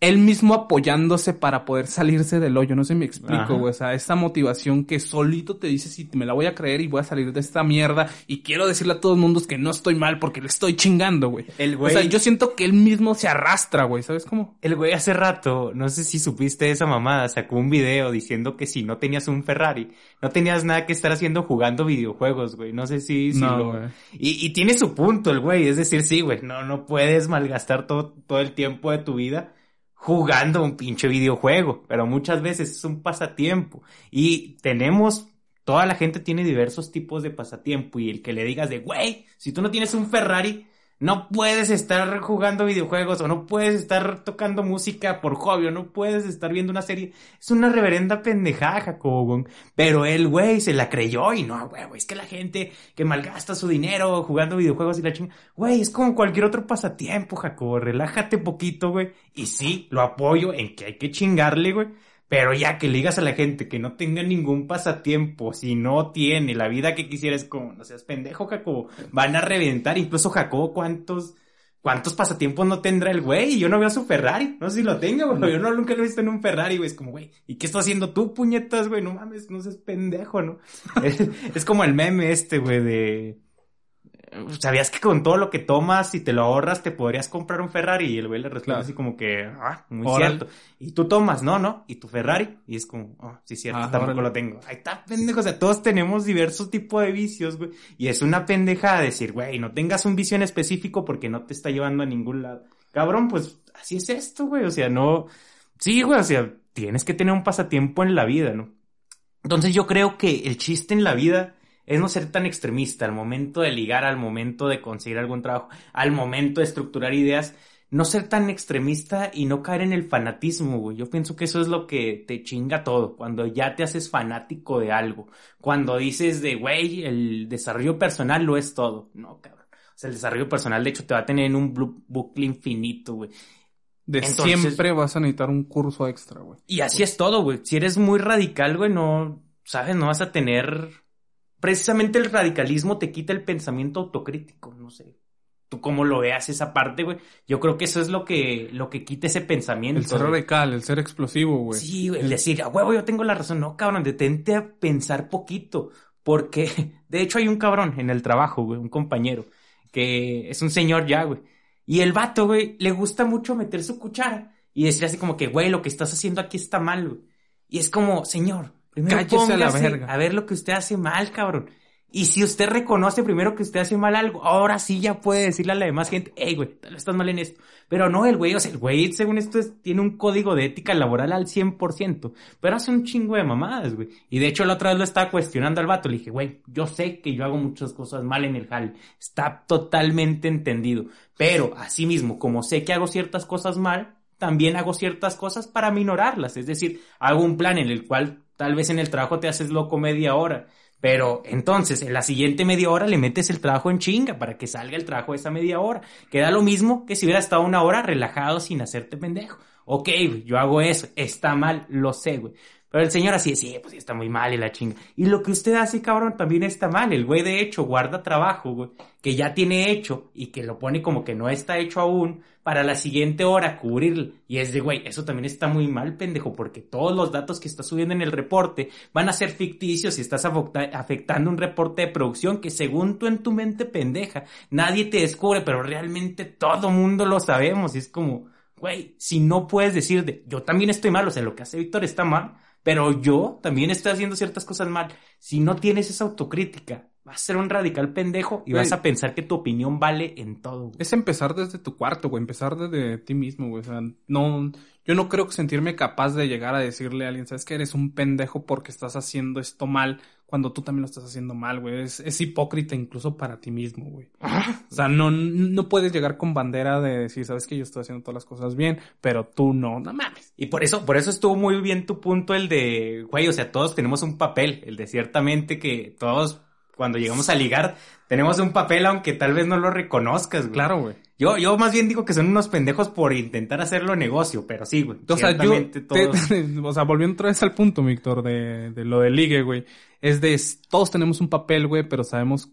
él mismo apoyándose para poder salirse del hoyo, no sé si me explico, güey, o sea, esa motivación que solito te dice si me la voy a creer y voy a salir de esta mierda y quiero decirle a todo el mundo que no estoy mal porque le estoy chingando, güey. El O güey, sea, yo siento que él mismo se arrastra, güey, ¿sabes cómo? el güey hace rato, no sé si supiste esa mamada, sacó un video diciendo que si no tenías un Ferrari, no tenías nada que estar haciendo jugando videojuegos, güey. No sé si, si No, lo-. Y, y tiene su punto el güey, es decir, sí, güey, no, no puedes malgastar todo, todo el tiempo de tu vida jugando un pinche videojuego, pero muchas veces es un pasatiempo. Y tenemos, toda la gente tiene diversos tipos de pasatiempo y el que le digas de, güey, si tú no tienes un Ferrari, no puedes estar jugando videojuegos o no puedes estar tocando música por hobby o no puedes estar viendo una serie. Es una reverenda pendejada, Jacobo. Pero él, güey, se la creyó y no, güey, es que la gente que malgasta su dinero jugando videojuegos y la chinga, güey, es como cualquier otro pasatiempo, Jacobo. Relájate poquito, güey. Y sí, lo apoyo en que hay que chingarle, güey. Pero ya que le digas a la gente que no tenga ningún pasatiempo, si no tiene la vida que quisiera, es como, no seas pendejo, Jacobo. Van a reventar, incluso Jacobo, ¿cuántos, cuántos pasatiempos no tendrá el güey? Yo no veo su Ferrari, no sé si lo tenga, güey, yo no nunca lo he visto en un Ferrari, güey. Es como, güey, ¿y qué estás haciendo tú, puñetas, güey? No mames, no seas pendejo, ¿no? es, es como el meme este, güey, de... ¿Sabías que con todo lo que tomas y te lo ahorras te podrías comprar un Ferrari? Y el güey le responde Claro. así como que, ah, muy cierto. Y tú tomas, no, no, y tu Ferrari, y es como, ah, sí, cierto, Ah, tampoco órale. lo tengo. Ahí está, pendejo, o sea, todos tenemos diversos tipos de vicios, güey. Y es una pendejada decir, güey, no tengas un vicio en específico porque no te está llevando a ningún lado. Cabrón, pues, así es esto, güey, o sea, no, sí, güey, o sea, tienes que tener un pasatiempo en la vida, ¿no? Entonces yo creo que el chiste en la vida es no ser tan extremista al momento de ligar, al momento de conseguir algún trabajo, al momento de estructurar ideas, no ser tan extremista y no caer en el fanatismo, güey. Yo pienso que eso es lo que te chinga todo, cuando ya te haces fanático de algo, cuando dices de, güey, el desarrollo personal lo es todo. No, cabrón. O sea, el desarrollo personal, de hecho, te va a tener en un bucle infinito, güey. De Entonces- siempre vas a necesitar un curso extra, güey. Y así es todo, güey. Si eres muy radical, güey, no, sabes, no vas a tener... Precisamente el radicalismo te quita el pensamiento autocrítico, no sé. Tú cómo lo veas esa parte, güey. Yo creo que eso es lo que, lo que quita ese pensamiento. El ser güey. radical, el ser explosivo, güey. Sí, güey, el decir, a huevo, yo tengo la razón. No, cabrón, detente a pensar poquito. Porque, de hecho, hay un cabrón en el trabajo, güey, un compañero, que es un señor ya, güey. Y el vato, güey, le gusta mucho meter su cuchara y decir así como que, güey, lo que estás haciendo aquí está mal, güey. Y es como, señor, primero Cállese a la póngase verga. a ver lo que usted hace mal, cabrón. Y si usted reconoce primero que usted hace mal algo, ahora sí ya puede decirle a la demás gente, hey, güey, tal vez estás mal en esto. Pero no, el güey, o sea, el güey, según esto, es- tiene un código de ética laboral al 100%, pero hace un chingo de mamadas, güey. Y de hecho, la otra vez lo estaba cuestionando al vato, le dije, güey, yo sé que yo hago muchas cosas mal en el jal, está totalmente entendido. Pero, asimismo, como sé que hago ciertas cosas mal, también hago ciertas cosas para minorarlas. Es decir, hago un plan en el cual tal vez en el trabajo te haces loco media hora. Pero entonces, en la siguiente media hora le metes el trabajo en chinga para que salga el trabajo esa media hora. Queda lo mismo que si hubiera estado una hora relajado sin hacerte pendejo. Ok, yo hago eso. Está mal, lo sé, güey. Pero el señor así, sí, pues está muy mal y la chinga. Y lo que usted hace, cabrón, también está mal. El güey de hecho guarda trabajo, güey, que ya tiene hecho y que lo pone como que no está hecho aún para la siguiente hora cubrirlo. Y es de, güey, eso también está muy mal, pendejo, porque todos los datos que estás subiendo en el reporte van a ser ficticios y estás afectando un reporte de producción que según tú en tu mente pendeja, nadie te descubre, pero realmente todo mundo lo sabemos. Y es como, güey, si no puedes decir de, yo también estoy mal, o sea, lo que hace Víctor está mal, pero yo también estoy haciendo ciertas cosas mal. Si no tienes esa autocrítica, vas a ser un radical pendejo y vas a pensar que tu opinión vale en todo. Es empezar desde tu cuarto, güey, empezar desde ti mismo, güey. O sea, no, yo no creo que sentirme capaz de llegar a decirle a alguien, sabes que eres un pendejo porque estás haciendo esto mal cuando tú también lo estás haciendo mal, güey. Es, es hipócrita incluso para ti mismo, güey. o sea, no, no puedes llegar con bandera de decir, sabes que yo estoy haciendo todas las cosas bien, pero tú no, no mames. Y por eso, por eso estuvo muy bien tu punto el de, güey, o sea, todos tenemos un papel, el de ciertamente que todos cuando llegamos a ligar, tenemos un papel aunque tal vez no lo reconozcas, güey. Claro, güey. Yo, yo más bien digo que son unos pendejos por intentar hacerlo negocio, pero sí, güey. O sea, yo, o sea, volviendo otra vez al punto, Víctor, de, de lo de ligue, güey. Es de, todos tenemos un papel, güey, pero sabemos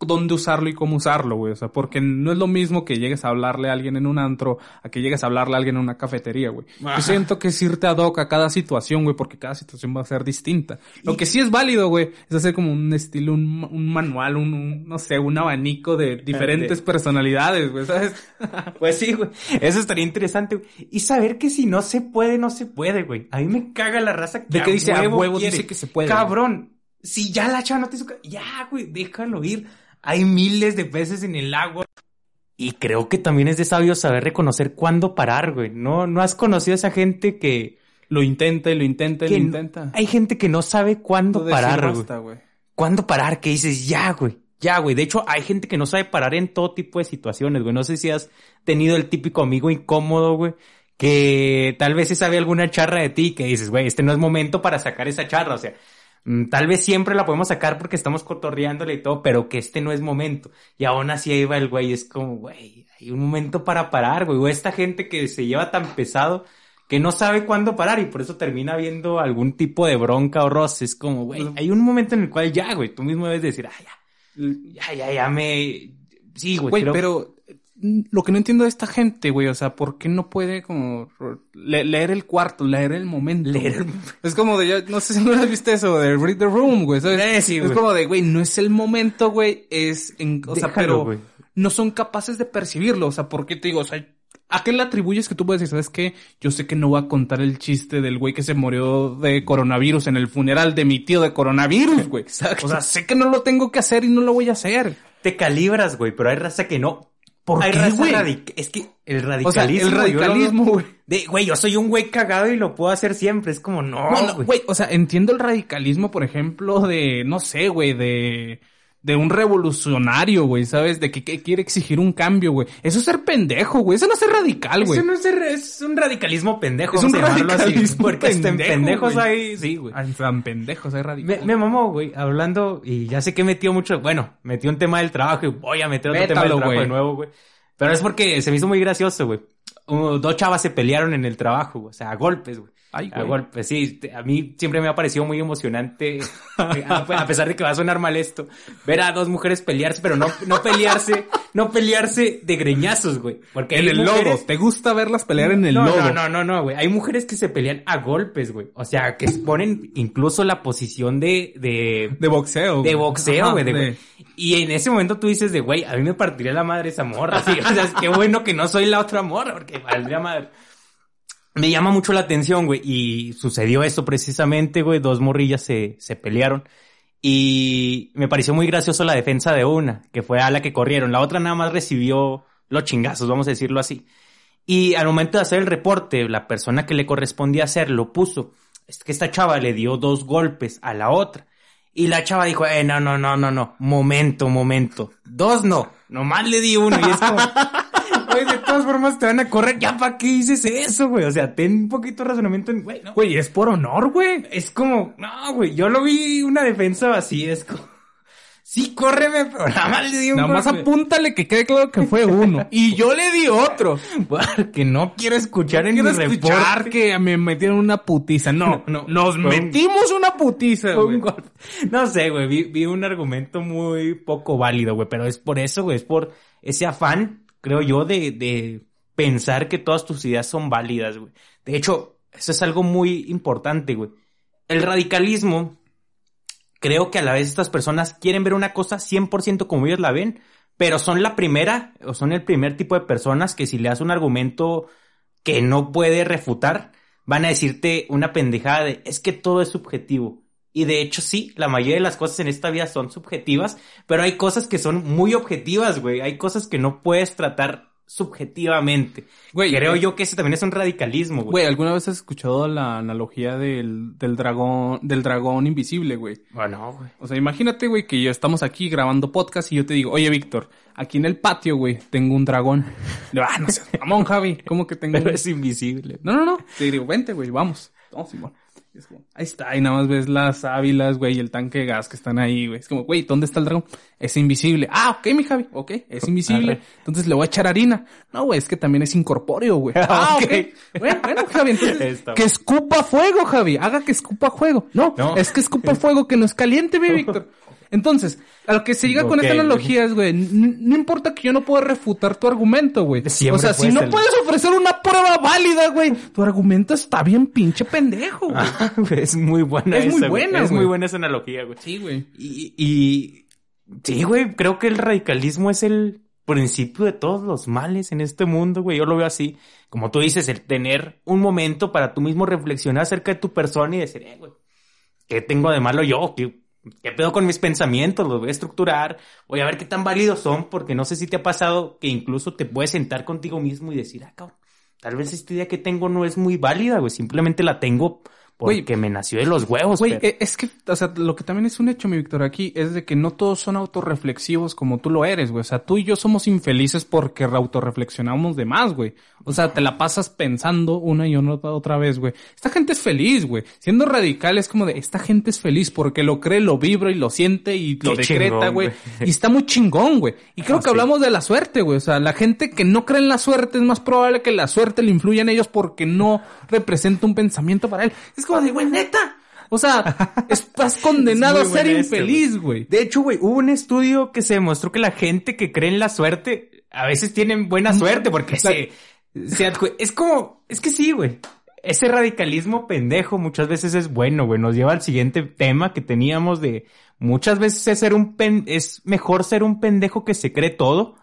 dónde usarlo y cómo usarlo, güey. O sea, porque no es lo mismo que llegues a hablarle a alguien en un antro a que llegues a hablarle a alguien en una cafetería, güey. Yo siento que es irte ad hoc a cada situación, güey, porque cada situación va a ser distinta. Lo que sí es válido, güey, es hacer como un estilo, un, un manual, un, no sé, un abanico de diferentes personalidades, güey, ¿sabes? pues sí, güey. Eso estaría interesante, güey. Y saber que si no se puede, no se puede, güey. A mí me caga la raza que De que dice a huevo dice que se puede. Cabrón. Si ya la chava no te hizo... Ya, güey, déjalo ir hay miles de peces en el agua. Y creo que también es de sabio saber reconocer cuándo parar, güey. No, no has conocido a esa gente que lo intenta y lo intenta y lo intenta. Hay gente que no sabe cuándo parar, güey. ¿Cuándo parar? Que dices, ya, güey. Ya, güey. De hecho, hay gente que no sabe parar en todo tipo de situaciones, güey. No sé si has tenido el típico amigo incómodo, güey. Que tal vez se sabe alguna charra de ti que dices, güey, este no es momento para sacar esa charra. O sea, tal vez siempre la podemos sacar porque estamos cotorreándole y todo, pero que este no es momento. Y aún así ahí va el güey, es como, güey, hay un momento para parar, güey. O esta gente que se lleva tan pesado que no sabe cuándo parar y por eso termina viendo algún tipo de bronca o roce. Es como, güey, hay un momento en el cual ya, güey, tú mismo debes decir, ah, ya, ya, ya, ya me... Sí, güey. Güey, pero lo que no entiendo de esta gente, güey, o sea, ¿por qué no puede como leer el cuarto, leer el momento? Leer Es como de, no sé si no has visto eso, de read the room, güey, ¿sabes? es como de, güey, no es el momento, güey, es, en, o sea, pero no son capaces de percibirlo, o sea, ¿por qué te digo? O sea, ¿a qué le atribuyes que tú puedes decir, sabes qué? Yo sé que no voy a contar el chiste del güey que se murió de coronavirus en el funeral de mi tío de coronavirus, güey. Exacto. O sea, sé que no lo tengo que hacer y no lo voy a hacer. Te calibras, güey, pero hay raza que no ¿Por qué, güey? Es que el radicalismo. el radicalismo, güey. De, güey, yo soy un güey cagado y lo puedo hacer siempre. Es como, no. güey. O sea, entiendo el radicalismo, por ejemplo, de, no sé, güey, de de un revolucionario, güey, ¿sabes? De que, quiere exigir un cambio, güey. Eso es ser pendejo, güey. Eso no es ser radical, güey. Eso no es ser, es un radicalismo pendejo. Es un radicalismo porque pendejo, pendejos hay, sí, güey. Están pendejos hay radicales. Me, mamó, güey, hablando, y ya sé que metió mucho, bueno, metió un tema del trabajo y voy a meter otro tema del trabajo de nuevo, güey. Pero es porque se me hizo muy gracioso, güey. dos chavas se pelearon en el trabajo, o sea, a golpes, güey. Ay, a golpes, sí. A mí siempre me ha parecido muy emocionante, a pesar de que va a sonar mal esto, ver a dos mujeres pelearse, pero no, no pelearse, no pelearse de greñazos, güey. Porque en el lodo. ¿Te gusta verlas pelear en el lodo? No, no, no, no, güey. Hay mujeres que se pelean a golpes, güey. O sea, que ponen incluso la posición de, de, de boxeo. De boxeo, güey. Y en ese momento tú dices de, güey, a mí me partiría la madre esa morra. Así, o sea, qué bueno que no soy la otra morra, porque valdría madre me llama mucho la atención, güey. Y sucedió esto precisamente, güey. Dos morrillas se, se pelearon. Y me pareció muy gracioso la defensa de una, que fue a la que corrieron. La otra nada más recibió los chingazos, vamos a decirlo así. Y al momento de hacer el reporte, la persona que le correspondía hacerlo puso, es que esta chava le dio dos golpes a la otra. Y la chava dijo, eh, no, no, no, no, no, momento, momento. Dos no, nomás le di uno. Y es como, de todas formas te van a correr. ¿Ya para qué dices eso, güey? O sea, ten un poquito de razonamiento en, güey, ¿no? Güey, es por honor, güey. Es como, no, güey, yo lo vi una defensa así, es como... Sí, córreme, pero nada más le di un Nada más golpe. apúntale que quede claro que fue uno. Y yo le di otro. Porque no quiero escuchar en Quiero mi escuchar reporte. que me metieron una putiza. No, No, no. Nos un- metimos una putiza, un golpe. No sé, güey, vi, vi un argumento muy poco válido, güey, pero es por eso, güey, es por ese afán, creo yo, de, de pensar que todas tus ideas son válidas, güey. De hecho, eso es algo muy importante, güey. El radicalismo, creo que a la vez estas personas quieren ver una cosa 100% como ellos la ven, pero son la primera, o son el primer tipo de personas que si le das un argumento que no puede refutar, van a decirte una pendejada de, es que todo es subjetivo. Y de hecho sí, la mayoría de las cosas en esta vida son subjetivas, pero hay cosas que son muy objetivas, güey. Hay cosas que no puedes tratar subjetivamente. Güey, Creo yo que ese también es un radicalismo, güey. Güey, ¿alguna vez has escuchado la analogía del, del dragón, del dragón invisible, güey? Bueno, güey. O sea, imagínate, güey, que ya estamos aquí grabando podcast y yo te digo, oye, Víctor, aquí en el patio, güey, tengo un dragón. Le ah, no seas mamón, Javi, ¿cómo que tengo Pero un... es invisible. No, no, no. Te digo, vente, güey, vamos. Vamos, Simón. Es como, ahí está, y nada más ves las ávilas, güey, y el tanque de gas que están ahí, güey. Es como, güey, ¿dónde está el dragón? Es invisible. Ah, ok, mi Javi, ok, es invisible. Arre. Entonces le voy a echar harina. No, güey, es que también es incorpóreo, güey. Ah, Ok. ok. Bueno, bueno, Javi, entonces, que escupa fuego, Javi. Haga que escupa fuego. No, No. es que escupa fuego que no es caliente, mi Víctor. Entonces, a lo que se llega con esta analogía es, güey, no importa que yo no pueda refutar tu argumento, güey. O sea, si no el- puedes ofrecer una prueba válida, güey, tu argumento está bien pinche pendejo, güey. Ah, es muy buena Es muy esa, güey. buena, Es muy buena esa analogía, güey. Sí, güey. Y, y sí, güey, creo que el radicalismo es el principio de todos los males en este mundo, güey. Yo lo veo así. Como tú dices, el tener un momento para tú mismo reflexionar acerca de tu persona y decir, eh, güey, ¿qué tengo de malo yo? ¿Qué, qué pedo con mis pensamientos? Los voy a estructurar. Voy a ver qué tan válidos son, porque no sé si te ha pasado que incluso te puedes sentar contigo mismo y decir, ah, cabrón, tal vez esta idea que tengo no es muy válida, güey. Simplemente la tengo porque Güey, me nació de los huevos, Güey, eh, es que, o sea, lo que también es un hecho, mi Víctor, aquí, es de que no todos son autorreflexivos como tú lo eres, güey. O sea, tú y yo somos infelices porque autorreflexionamos de más, güey. O sea, te la pasas pensando una y una otra vez, güey. Esta gente es feliz, güey. Siendo radical es como de, esta gente es feliz porque lo cree, lo vibra y lo siente y lo Qué decreta, güey. güey. Y está muy chingón, güey. Y creo Ah, que sí. hablamos de la suerte, güey. O sea, la gente que no cree en la suerte es más probable que la suerte le influya en ellos porque no representa un pensamiento para él. Es como de, güey, neta. O sea, estás condenado a Es ser infeliz, güey. De hecho, güey, hubo un estudio que se demostró que la gente que cree en la suerte a veces tienen buena suerte porque se, es como, es que sí, güey. Ese radicalismo pendejo muchas veces es bueno, güey. Nos lleva al siguiente tema que teníamos de muchas veces es ser un pen, es mejor ser un pendejo que se cree todo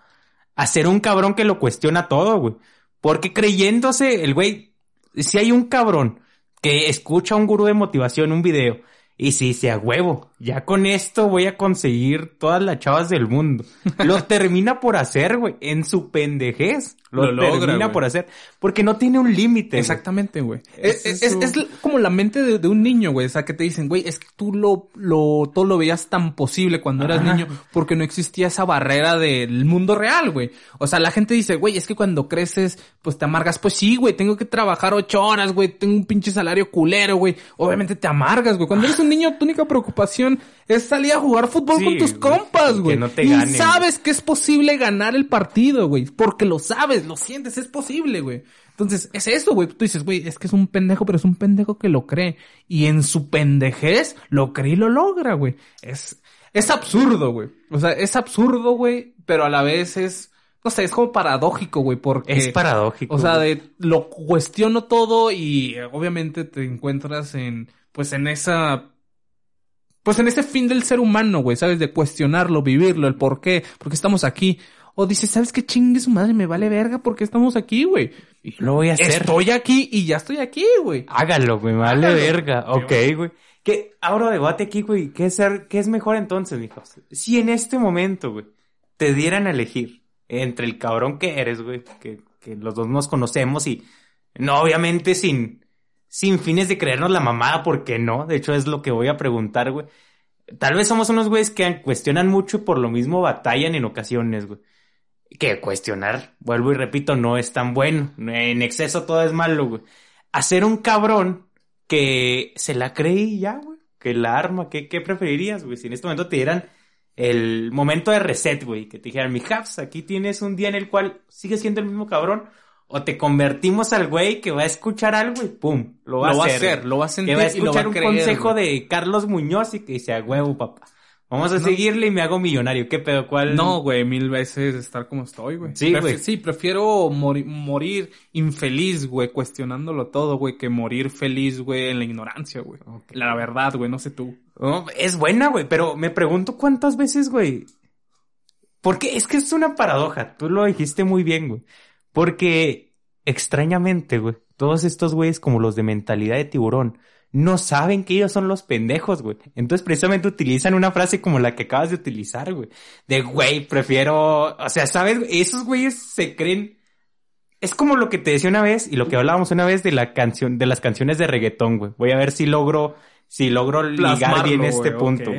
a ser un cabrón que lo cuestiona todo, güey. Porque creyéndose, el güey, si hay un cabrón que escucha a un gurú de motivación, un video, y si dice a huevo, ya con esto voy a conseguir todas las chavas del mundo. Lo termina por hacer, güey, en su pendejez. Lo, Lo logra, termina por hacer. Porque no tiene un límite. Exactamente, güey. Es Es, es, como la mente de, de un niño, güey. O sea, que te dicen, güey, es que tú lo, lo, todo lo veías tan posible cuando eras niño porque no existía esa barrera del mundo real, güey. O sea, la gente dice, güey, es que cuando creces, pues te amargas. Pues sí, güey, tengo que trabajar ocho horas, güey. Tengo un pinche salario culero, güey. Obviamente te amargas, güey. Cuando eres un niño, tu única preocupación es salir a jugar fútbol Sí, con tus compas, güey. no te y ganen, sabes que es posible ganar el partido, güey. Porque lo sabes, lo sientes, es posible, güey. Entonces, es eso, güey. Tú dices, güey, es que es un pendejo, pero es un pendejo que lo cree. Y en su pendejez lo cree y lo logra, güey. Es, es absurdo, güey. O sea, es absurdo, güey, pero a la vez es, no sé, es como paradójico, güey, porque... Es paradójico. O sea, de lo cuestiono todo y eh, obviamente te encuentras en, pues en esa, pues en ese fin del ser humano, güey, ¿sabes? De cuestionarlo, vivirlo, el por qué, por qué estamos aquí. O dices, ¿sabes qué chingue su madre? Me vale verga porque estamos aquí, güey. Y yo lo voy a hacer. Estoy aquí y ya estoy aquí, güey. Hágalo, güey, me vale Hágalo. verga. Ok, güey. Que abro debate aquí, güey. ¿Qué es, ser, ¿Qué es mejor entonces, mijos? Si en este momento, güey, te dieran a elegir entre el cabrón que eres, güey, que, que los dos nos conocemos y no, obviamente sin, sin fines de creernos la mamada, porque no. De hecho, es lo que voy a preguntar, güey. Tal vez somos unos güeyes que cuestionan mucho y por lo mismo batallan en ocasiones, güey. Que cuestionar, vuelvo y repito, no es tan bueno. En exceso todo es malo, güey. Hacer un cabrón que se la cree ya, güey. Que la arma, ¿qué, qué preferirías, güey? Si en este momento te dieran el momento de reset, güey, que te dijeran, mi Habs, aquí tienes un día en el cual sigues siendo el mismo cabrón, o te convertimos al güey que va a escuchar algo y pum, lo va, Lo va a hacer. lo va a sentir que va a y lo va escuchar a un creer, consejo güey. de Carlos Muñoz y que dice, a huevo, papá. Vamos a seguirle y me hago millonario. ¿Qué pedo? ¿Cuál? No, güey, mil veces estar como estoy, güey. Sí, güey. Sí, prefiero mori- morir infeliz, güey, cuestionándolo todo, güey, que morir feliz, güey, en la ignorancia, güey. La verdad, güey, no sé tú. Es buena, güey, pero me pregunto cuántas veces, güey. Porque es que es una paradoja. Tú lo dijiste muy bien, güey. Porque extrañamente, güey, todos estos güeyes como los de mentalidad de tiburón no saben que ellos son los pendejos, güey. Entonces precisamente utilizan una frase como la que acabas de utilizar, güey. De, güey, prefiero, o sea, ¿sabes? Esos güeyes se creen es como lo que te decía una vez y lo que hablábamos una vez de la canción, de las canciones de reggaetón, güey. Voy a ver si logro, si logro ligar bien este güey, punto.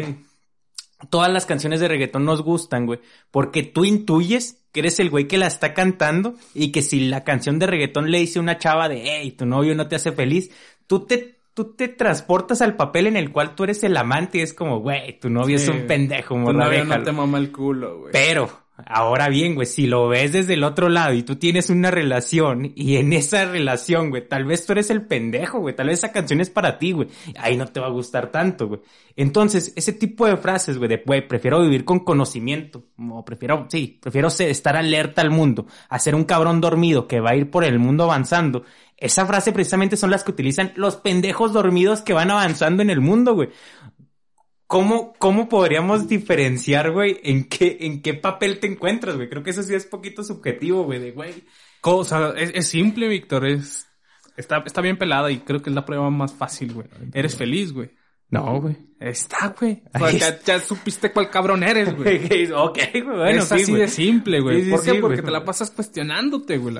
Todas las canciones de reggaetón nos gustan, güey, porque tú intuyes que eres el güey que la está cantando y que si la canción de reggaetón le dice una chava de, hey, tu novio no te hace feliz, tú te, tú te transportas al papel en el cual tú eres el amante y es como, güey, tu novio Sí. es un pendejo, Tu novio no déjalo". te mama el culo, güey. Pero, ahora bien, güey, si lo ves desde el otro lado y tú tienes una relación y en esa relación, güey, tal vez tú eres el pendejo, güey, tal vez esa canción es para ti, güey, ahí no te va a gustar tanto, güey. Entonces, ese tipo de frases, güey, de, güey, prefiero vivir con conocimiento, o prefiero, sí, prefiero estar alerta al mundo, a ser un cabrón dormido que va a ir por el mundo avanzando. Esa frase precisamente son las que utilizan los pendejos dormidos que van avanzando en el mundo, güey. ¿Cómo, ¿Cómo podríamos diferenciar, güey, en qué, en qué papel te encuentras, güey? Creo que eso sí es poquito subjetivo, güey, de güey. O sea, es, es simple, Víctor, es... Está, está bien pelada y creo que es la prueba más fácil, güey. Eres feliz, güey. No, güey. Está, güey. Ahí O sea, ya, ya supiste cuál cabrón eres, güey. ok, güey, bueno, es sí, así güey. de simple, güey. Sí, sí, ¿Por qué? Porque güey. te la pasas cuestionándote, güey.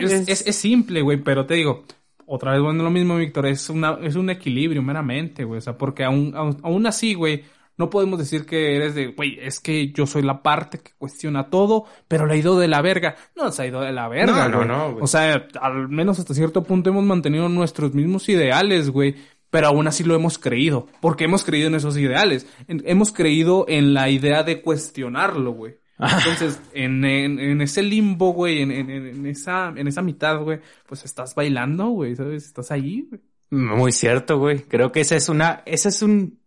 es, es simple, güey, pero te digo, otra vez bueno lo mismo, Víctor, es una, es un equilibrio meramente, güey. O sea, porque aún, aún, aún así, güey, no podemos decir que eres de, güey, es que yo soy la parte que cuestiona todo, pero le ha ido de la verga. No se ha ido de la verga, No, no, güey. no, güey. O sea, al menos hasta cierto punto hemos mantenido nuestros mismos ideales, güey. Pero aún así lo hemos creído. Porque hemos creído en esos ideales. En- hemos creído en la idea de cuestionarlo, güey. Entonces, en, en, en ese limbo, güey, en, en, en esa, en esa mitad, güey, pues estás bailando, güey, ¿sabes? Estás ahí, güey. Muy cierto, güey. Creo que esa es una, ese es un,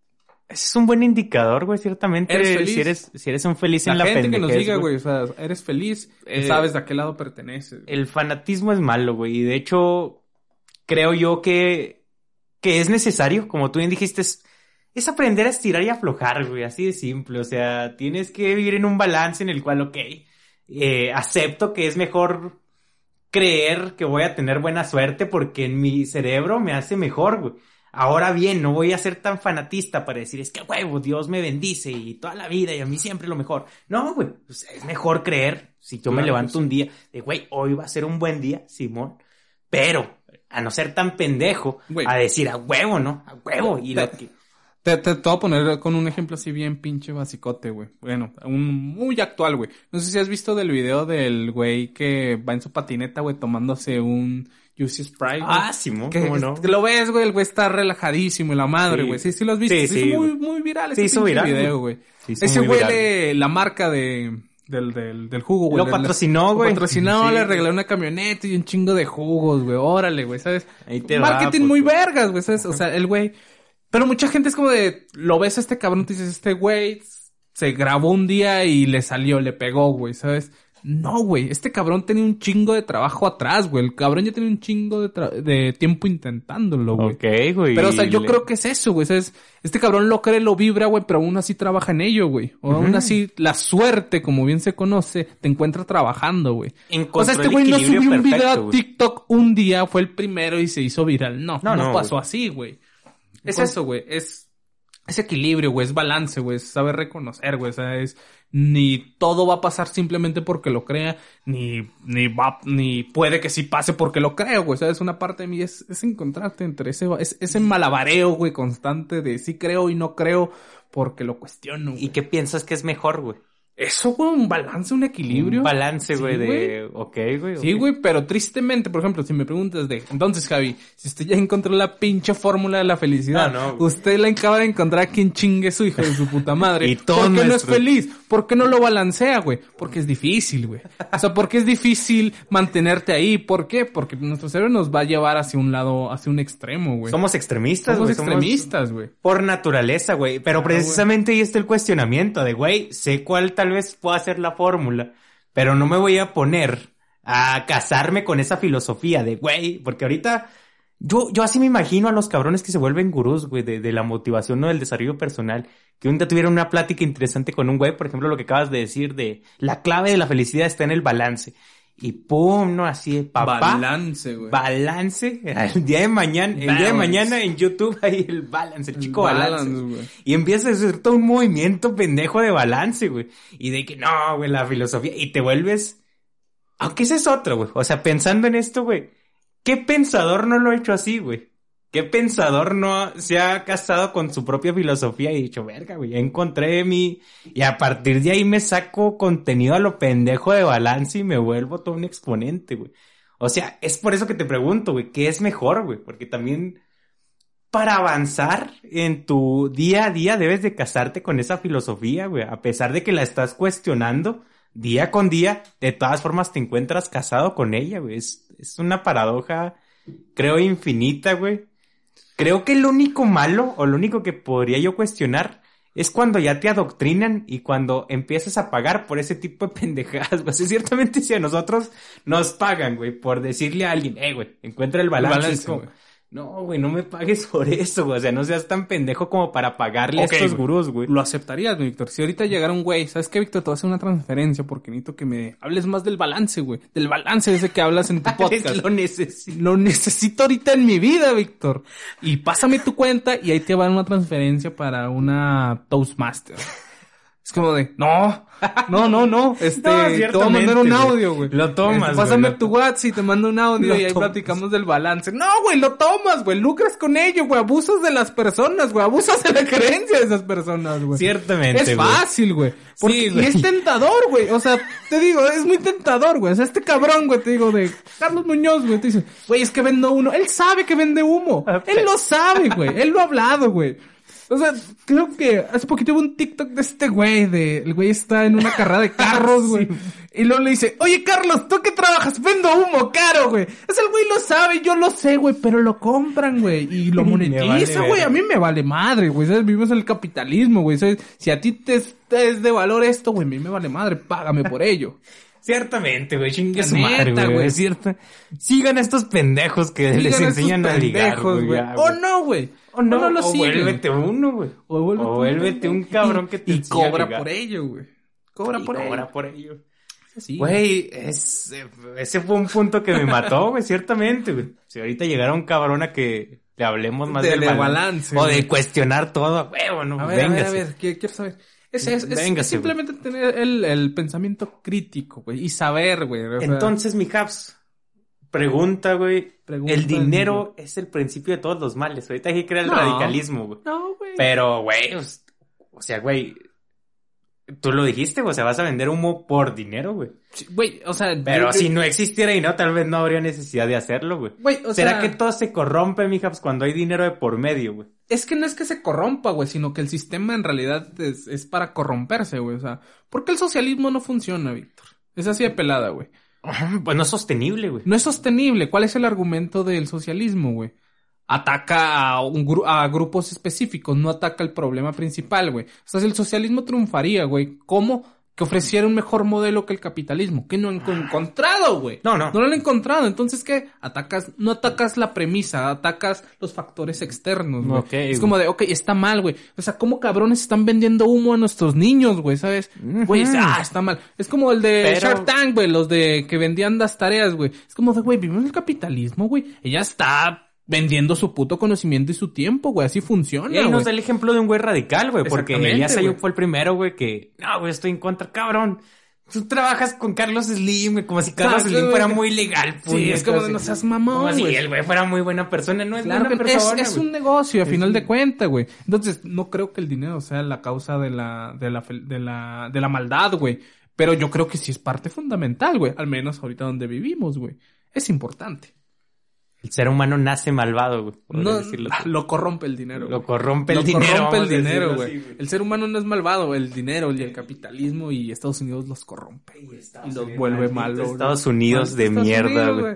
ese es un buen indicador, güey, ciertamente. ¿Eres feliz? Si eres, si eres un feliz La, en la gente que nos diga, güey, o sea, eres feliz, Eh, sabes de a qué lado perteneces. el fanatismo es malo, güey. Y de hecho, creo yo que, que es necesario, como tú bien dijiste, es, es aprender a estirar y aflojar, güey. Así de simple. O sea, tienes que vivir en un balance en el cual, ok, eh, acepto que es mejor creer que voy a tener buena suerte porque en mi cerebro me hace mejor, güey. Ahora bien, no voy a ser tan fanatista para decir, es que huevo, Dios me bendice y toda la vida y a mí siempre lo mejor. No, güey, pues es mejor creer, si yo me Claro levanto sí. un día, de güey, hoy va a ser un buen día, Simón, pero a no ser tan pendejo, Güey. a decir a huevo, ¿no? A huevo. Y lo que... Te, te, te voy a poner con un ejemplo así bien pinche basicote, güey. Bueno, un muy actual, güey. No sé si has visto del video del güey que va en su patineta, güey, tomándose un Juicy Sprite. güey. Ah, que, ¿cómo no? lo ves, güey, el güey está relajadísimo y la madre, Sí. güey. Sí, sí lo has visto. Sí, Sí, sí, es muy, muy viral Se ese hizo viral, video, güey. Ese güey le, la marca de, del, del, del jugo, güey. Lo patrocinó, lo güey. patrocinó, Sí. le regaló una camioneta y un chingo de jugos, güey. Órale, güey, ¿sabes? Ahí te Marketing puto. muy vergas, güey, ¿sabes? O sea, el güey... Pero mucha gente es como de... Lo ves a este cabrón, te dices, este güey se grabó un día y le salió, le pegó, güey, ¿sabes? No, güey. Este cabrón tenía un chingo de trabajo atrás, güey. El cabrón ya tenía un chingo de, tra- de tiempo intentándolo, güey. Ok, güey. Pero, o sea, yo Le- creo que es eso, güey. ¿sabes? Este cabrón lo cree, lo vibra, güey, pero aún así trabaja en ello, güey. O aún así, la suerte, como bien se conoce, te encuentra trabajando, güey. O sea, este güey no subió un video a. TikTok un día, fue el primero y se hizo viral. No, No, no, no, pasó así, güey. Es eso, güey. Es, es equilibrio, güey. Es balance, güey. Es saber reconocer, güey. O sea, es, ni todo va a pasar simplemente porque lo crea, ni, ni va, ni puede que sí pase porque lo creo, güey. O sea, es una parte de mí, es, es encontrarte entre ese, es, ese malabareo, güey, constante de sí creo y no creo porque lo cuestiono, ¿Y qué piensas que es mejor, güey? Eso, güey, un balance, un equilibrio. Un balance, Sí, güey, güey. de... Ok, güey. Sí, güey, pero tristemente, por ejemplo, si me preguntas de, entonces, Javi, si usted ya encontró la pinche fórmula de la felicidad, No, no, güey. usted la acaba de encontrar a quien chingue su hijo de su puta madre. Y todo ¿Por qué no es feliz? ¿Por qué no lo balancea, güey? Porque es difícil, güey. O sea, ¿por qué es difícil mantenerte ahí? ¿Por qué? Porque nuestro cerebro nos va a llevar hacia un lado, hacia un extremo, güey. Somos extremistas, Somos güey. extremistas, güey. Por naturaleza, güey. Pero Claro, precisamente ahí está el cuestionamiento de, güey, sé cuál tal vez pueda ser la fórmula, pero no me voy a poner a casarme con esa filosofía de, güey, porque ahorita yo, yo así me imagino a los cabrones que se vuelven gurús, güey, de, la motivación, ¿no? Del desarrollo personal. Que un día tuvieron una plática interesante con un güey, por ejemplo, lo que acabas de decir de la clave de la felicidad está en el balance. Y pum, ¿no? Así, papá. Balance, güey. Balance. El día de mañana, el día de mañana en YouTube hay el balance, el chico balance. Balance, güey. Y empieza a hacer todo un movimiento pendejo de balance, güey. Y de que no, güey, la filosofía. Y te vuelves. Aunque ese es otro, güey. O sea, pensando en esto, güey. ¿Qué pensador no lo ha hecho así, güey? ¿Qué pensador no se ha casado con su propia filosofía y dicho, verga, güey, ya encontré mi... Y a partir de ahí me saco contenido a lo pendejo de balance y me vuelvo todo un exponente, güey. O sea, es por eso que te pregunto, güey, ¿qué es mejor, güey? Porque también para avanzar en tu día a día debes de casarte con esa filosofía, güey. A pesar de que la estás cuestionando día con día, de todas formas te encuentras casado con ella, güey. Es, es una paradoja, creo, infinita, güey. Creo que lo único malo o lo único que podría yo cuestionar es cuando ya te adoctrinan y cuando empiezas a pagar por ese tipo de pendejadas, güey. Ciertamente si a nosotros nos pagan, güey, por decirle a alguien, eh, güey, encuentra el balance. balance, como, güey. No, güey, no me pagues por eso, güey. O sea, no seas tan pendejo como para pagarle Ok, a estos güey. gurús, güey. Lo aceptarías, Víctor. Si ahorita llegara un güey, ¿sabes qué, Víctor? Te voy a hacer una transferencia porque necesito que me hables más del balance, güey. Del balance ese que hablas en tu podcast. Lo necesito. Lo necesito ahorita en mi vida, Víctor. Y pásame tu cuenta y ahí te va una transferencia para una Toastmaster. Es como de, no, no, no, no. Este, No, te voy a mandar un audio, güey. Lo tomas, Este, Pásame güey, lo tu WhatsApp y te mando un audio Lo y ahí tomas. platicamos del balance. No, güey, lo tomas, güey. Lucras con ello, güey. Abusas de las personas, güey. Abusas de la creencia de esas personas, güey. Ciertamente, Es güey. fácil, güey. Porque Sí, y güey. es tentador, güey. O sea, te digo, es muy tentador, güey. O sea, este cabrón, güey, te digo, de Carlos Muñoz, güey, te dice, güey, es que vendo uno. Él sabe que vende humo. Ah, Él lo sabe, güey. Él lo ha hablado, güey. O sea, creo que hace poquito hubo un TikTok de este güey, de, el güey está en una carrera de carros, güey. Y luego le dice, oye Carlos, ¿tú qué trabajas? Vendo humo caro, güey. Es el güey lo sabe, yo lo sé, güey, pero lo compran, güey. Y lo monetiza, vale güey. A mí me vale madre, güey. ¿Sabes? Vivimos en el capitalismo, güey. ¿Sabes? Si a ti te, te es de valor esto, güey, a mí me vale madre. Págame por ello. Ciertamente, güey, chingue su madre, güey. cierto. Sigan a estos pendejos que les enseñan a ligar, güey. O no, güey. O no, no lo o vuélvete uno, güey. O vuélvete, O vuélvete un cabrón que te Y cobra por ello, güey. Cobra Y por ello. cobra por ello. Sí. Güey, es, eh, ese fue un punto que me mató, güey, ciertamente, güey. Si ahorita llegara un cabrón a que le hablemos más De- del de balance, balance, O de cuestionar todo, güey, bueno, A ver, a ver, a ver, ¿qué- quiero saber. Es, es, es- Véngase, es simplemente tener el, el pensamiento crítico, güey, y saber, güey. sea, Entonces, mi Habs, pregunta, güey. El dinero es el principio de todos los males. Ahorita hay que crear el No. radicalismo, güey. No, güey. Pero, güey, o sea, güey, tú lo dijiste, güey, o sea, vas a vender humo por dinero, güey. Güey, o sea, Pero si no existiera dinero, tal vez no habría necesidad de hacerlo, güey. Güey, o ¿Será sea, que todo se corrompe, mijas, cuando hay dinero de por medio, güey? es que no es que se corrompa, güey, sino que el sistema en realidad es, es para corromperse, güey. O sea, ¿por qué el socialismo no funciona, Víctor? Es así de pelada, güey. Pues no es sostenible, güey. No es sostenible. ¿Cuál es el argumento del socialismo, güey? Ataca a, un gru- a grupos específicos, no ataca el problema principal, güey. O sea, si el socialismo triunfaría, güey, ¿cómo? Que ofreciera un mejor modelo que el capitalismo. Que no han encontrado, güey. No, no. No lo han encontrado. Entonces, ¿qué? Atacas, no atacas la premisa, atacas los factores externos, güey. Ok, es como de, ok, está mal, güey. O sea, ¿cómo cabrones están vendiendo humo a nuestros niños, güey? ¿Sabes? Güey, Ujú. ah, está mal. Es como el de Pero- Shark Tank, güey, los de que vendían las tareas, güey. Es como de, güey, vivimos el capitalismo, güey. Ella está vendiendo su puto conocimiento y su tiempo, güey. Así funciona, Y ahí nos da el ejemplo de un güey radical, güey, porque Elías Ayub fue el primero, güey, que, no, güey, estoy en contra, cabrón. Tú trabajas con Carlos Slim, güey, como si Carlos Slim güey. fuera muy legal. Sí, es como de no seas mamón, Como si güey. el güey fuera muy buena persona. No es Claro buena que persona, es un negocio, a final de cuentas, güey. Entonces, no creo que el dinero sea la causa de la, de la, de la, de la maldad, güey. Pero yo creo que sí es parte fundamental, güey. Al menos ahorita donde vivimos, güey. Es importante. El ser humano nace malvado, güey. No, decirlo ah, lo corrompe el dinero. Lo corrompe el Lo dinero. corrompe el dinero, güey. así, El ser humano no es malvado, el dinero y el capitalismo y Estados Unidos los corrompe. Y los vuelve malos. Estados Unidos de Estados mierda, Unidos, güey.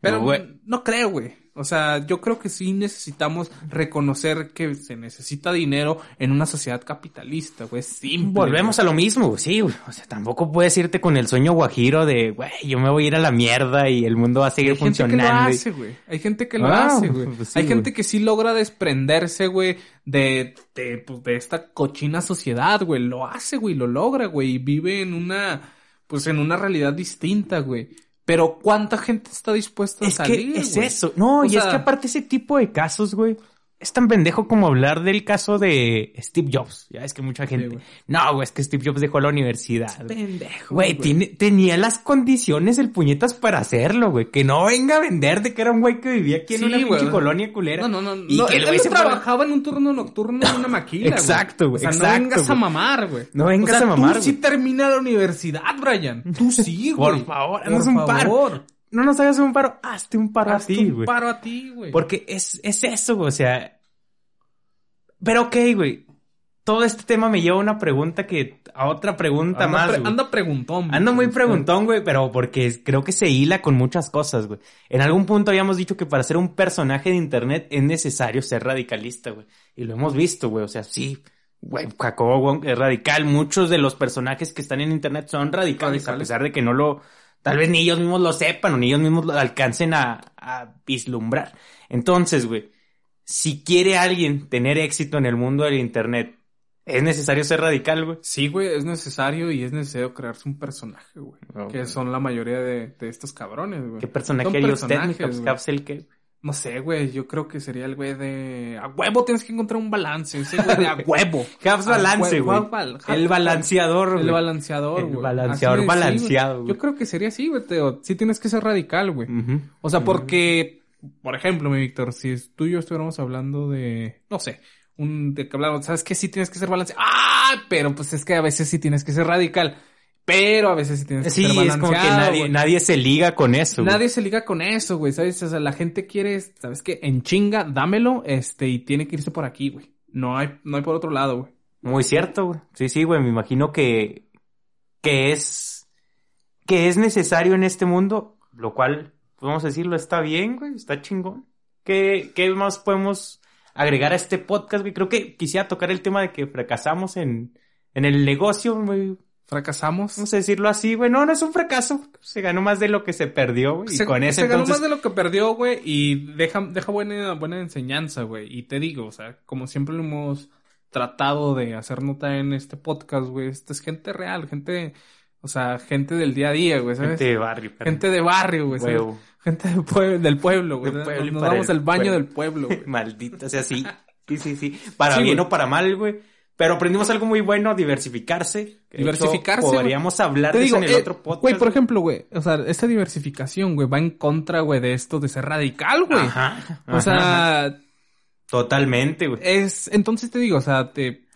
Pero No, güey. no creo, güey. O sea, yo creo que sí necesitamos reconocer que se necesita dinero en una sociedad capitalista, güey. Simple. Volvemos a lo mismo, güey, sí, güey. O sea, tampoco puedes irte con el sueño guajiro de, güey, yo me voy a ir a la mierda y el mundo va a seguir Hay gente que lo funcionando. hace, güey. Hay gente que lo Ah, hace, güey. pues sí, Hay gente que sí logra desprenderse, güey, de, de, pues, de esta cochina sociedad, güey. Lo hace, güey, lo logra, güey. Y vive en una, pues en una realidad distinta, güey. Pero ¿cuánta gente está dispuesta a Es salir, que es güey? eso. No, O y es que aparte ese tipo de casos, güey, es tan pendejo como hablar del caso de Steve Jobs. Ya es que mucha gente. no, güey, es que Steve Jobs dejó la universidad. Pendejo, Güey, tenía las condiciones el puñetas para hacerlo, güey. Que no venga a vender de que era un güey que vivía aquí en Sí, una güey, pinche colonia culera. No, no, no. Y no, que él, él se trabajaba en un turno nocturno en una maquila, güey. Exacto, güey, O sea, exacto, no vengas a mamar, güey. No vengas O sea, a mamar, Tú sí termina la universidad, Brian. Tú sí, güey. Por favor, Por un favor. No nos hagas un paro, hazte un paro Hazte a ti, un güey. paro a ti, güey. Porque es, es eso, güey, o sea. Pero ok, güey. Todo este tema me lleva a una pregunta que. a otra pregunta anda, más. pre- güey. anda preguntón. Ando muy güey. preguntón, güey, pero porque creo que se hila con muchas cosas, güey. En algún punto habíamos dicho que para ser un personaje de internet es necesario ser radicalista, güey. Y lo hemos visto, güey. O sea, sí, güey, Jacobo Wong es radical. Muchos de los personajes que están en internet son radicales, a pesar de que no lo, tal vez ni ellos mismos lo sepan o ni ellos mismos lo alcancen a, a vislumbrar. Entonces, güey, si quiere alguien tener éxito en el mundo del internet, es necesario ser radical, güey. Sí, güey, es necesario y es necesario crearse un personaje, güey. Ok. Que son la mayoría de, de estos cabrones, güey. ¿Qué personaje Son. Capsel, qué? No sé, güey, yo creo que sería el güey de... A huevo tienes que encontrar un balance, ese güey de a huevo. A balance, güey. El balanceador, El güey. balanceador, El güey. balanceador Así es, sí, balanceado, güey. Yo creo que sería así, güey, Teo. Sí tienes que ser radical, güey. O sea, porque, por ejemplo, mi Víctor, si tú y yo estuviéramos hablando de, no sé, un, de que hablamos, ¿sabes qué? Sí tienes que ser balanceado. ¡Ah! Pero pues es que a veces sí tienes que ser radical. Pero a veces sí tienes que Sí, ser es como que nadie, nadie se liga con eso. Nadie se liga con eso, güey, ¿sabes? O sea, la gente quiere, ¿sabes qué? En chinga, dámelo, este, y tiene que irse por aquí, güey. No hay, no hay por otro lado, güey. Muy cierto, güey. Sí, sí, güey. Me imagino que, que es, que es necesario en este mundo, lo cual, podemos decirlo, está bien, güey. Está chingón. ¿Qué, qué más podemos agregar a este podcast, güey? Creo que quisiera tocar el tema de que fracasamos en, en el negocio, güey. Fracasamos. Vamos a decirlo así, güey. No, no es un fracaso. Se ganó más de lo que se perdió, güey. Y con ese se ganó más de lo que perdió, güey, y deja, deja buena, buena enseñanza, güey. Y te digo, o sea, como siempre lo hemos tratado de hacer nota en este podcast, güey, esta es gente real, gente, o sea, gente del día a día, güey, ¿sabes? Gente de barrio, pero- Gente de barrio, güey. Gente del pueblo, del pueblo, güey. Pueblo Nos damos el el baño pueblo. del pueblo, güey. Maldita, o sea, sí. Sí, sí, sí. Para Sí, bien güey. o para mal, güey. Pero aprendimos algo muy bueno, diversificarse. Diversificarse, Podríamos hablar Te de digo, eso en el eh, otro podcast. güey, por ejemplo, güey, o sea, esta diversificación, güey, va en contra, güey, de esto de ser radical, güey. Ajá. O sea, ajá. Totalmente, güey. es, entonces te digo, o sea, te,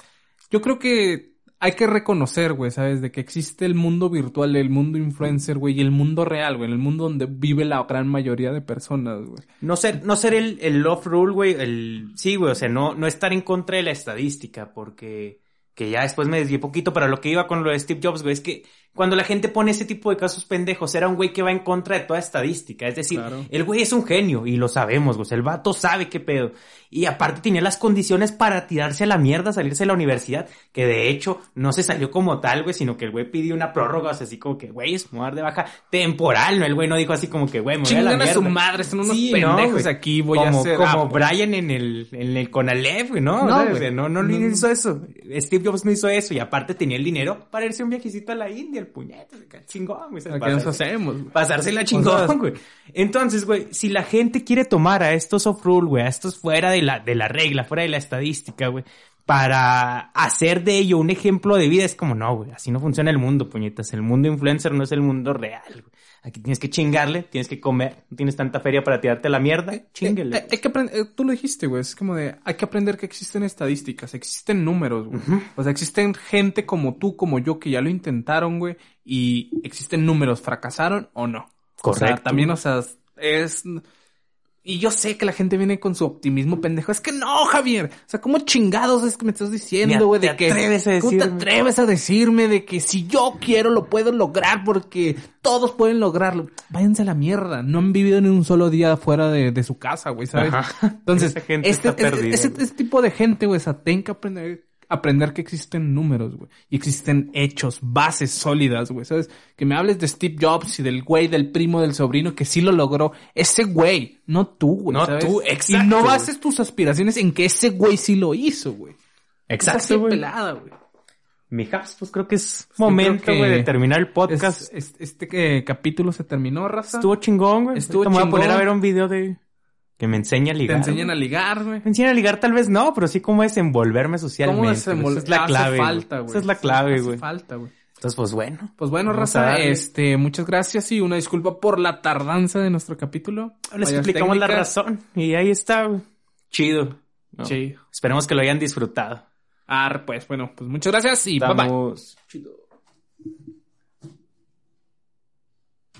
yo creo que hay que reconocer, güey, ¿sabes? De que existe el mundo virtual, el mundo influencer, güey, y el mundo real, güey, el mundo donde vive la gran mayoría de personas, güey. No ser, no ser el, el love rule, güey. El, sí, güey. O sea, no, no estar en contra de la estadística, porque, que ya después me desvié poquito, pero lo que iba con lo de Steve Jobs, güey, es que cuando la gente pone ese tipo de casos pendejos, era un güey que va en contra de toda estadística. Es decir, Claro. el güey es un genio y lo sabemos, güey. El vato sabe qué pedo. Y aparte tenía las condiciones para tirarse a la mierda, salirse de la universidad, que de hecho no se salió como tal, güey, sino que el güey pidió una prórroga, o sea, así como que, güey, es dar de baja temporal, ¿no? El güey no dijo así como que, güey, me voy a la a mierda. su madre, son unos Sí, pendejos aquí, voy como, a hacer... como ah, Brian en el, en el Conalep, güey, ¿no? No, O sea, No, no. hizo eso. Steve Jobs no hizo eso y aparte tenía el dinero para irse un viajecito a la India, acá, chingón, güey. ¿a ¿Qué nos hacemos? Pasársela chingón, güey. Entonces, güey, si la gente quiere tomar a estos off-rule, güey, a estos fuera de la, de la regla, fuera de la estadística, güey, para hacer de ello un ejemplo de vida. Es como, no, güey, así no funciona el mundo, puñetas. El mundo influencer no es el mundo real, güey. Aquí tienes que chingarle, tienes que comer, no tienes tanta feria para tirarte la mierda, chinguele. Eh, hay que aprender, eh, tú lo dijiste, güey, es como de, hay que aprender que existen estadísticas, existen números, güey. O sea, existen gente como tú, como yo, que ya lo intentaron, güey, y existen números, ¿fracasaron o no? Correcto. O sea, también, o sea, es... Y yo sé que la gente viene con su optimismo pendejo. Es que no, Javier. O sea, ¿cómo chingados es que me estás diciendo, güey? De que. atreves a ¿Cómo te atreves a decirme de que si yo quiero lo puedo lograr porque todos pueden lograrlo? Váyanse a la mierda. No han vivido ni un solo día fuera de, de su casa, güey, ¿sabes? Ajá. Entonces, Esa gente este, está este- güey. ese tipo de gente, güey, o sea, tienen que aprender, aprender que existen números, güey. Y existen hechos, bases sólidas, güey, ¿sabes? Que me hables de Steve Jobs y del güey, del primo, del sobrino que sí lo logró. Ese güey, no tú, güey, No ¿sabes? tú, Y exacto, no güey. bases tus aspiraciones en que ese güey sí lo hizo, güey. Exacto, güey. pelada, güey. Mijas, pues creo que es momento, güey, de terminar el podcast. Es- es- este eh, capítulo se terminó, raza. Estuvo chingón, güey. Estuvo Ahorita Me voy a poner chingón. a ver un video de... Que me enseña a Te ligar. enseñan güey. a ligar, güey. Me enseñan a ligar tal vez no, pero sí cómo desenvolverme socialmente. ¿Cómo desenvol- Esa es la hace clave, güey. falta, güey. Esa es la clave, hace güey. falta, güey. Entonces, pues bueno. Pues bueno, Raza, este, muchas gracias y una disculpa por la tardanza de nuestro capítulo. Les explicamos la razón. Y ahí está, güey. Chido. ¿no? Sí. Esperemos que lo hayan disfrutado. Ah, pues bueno, pues muchas gracias y bye bye. Estamos- Chido.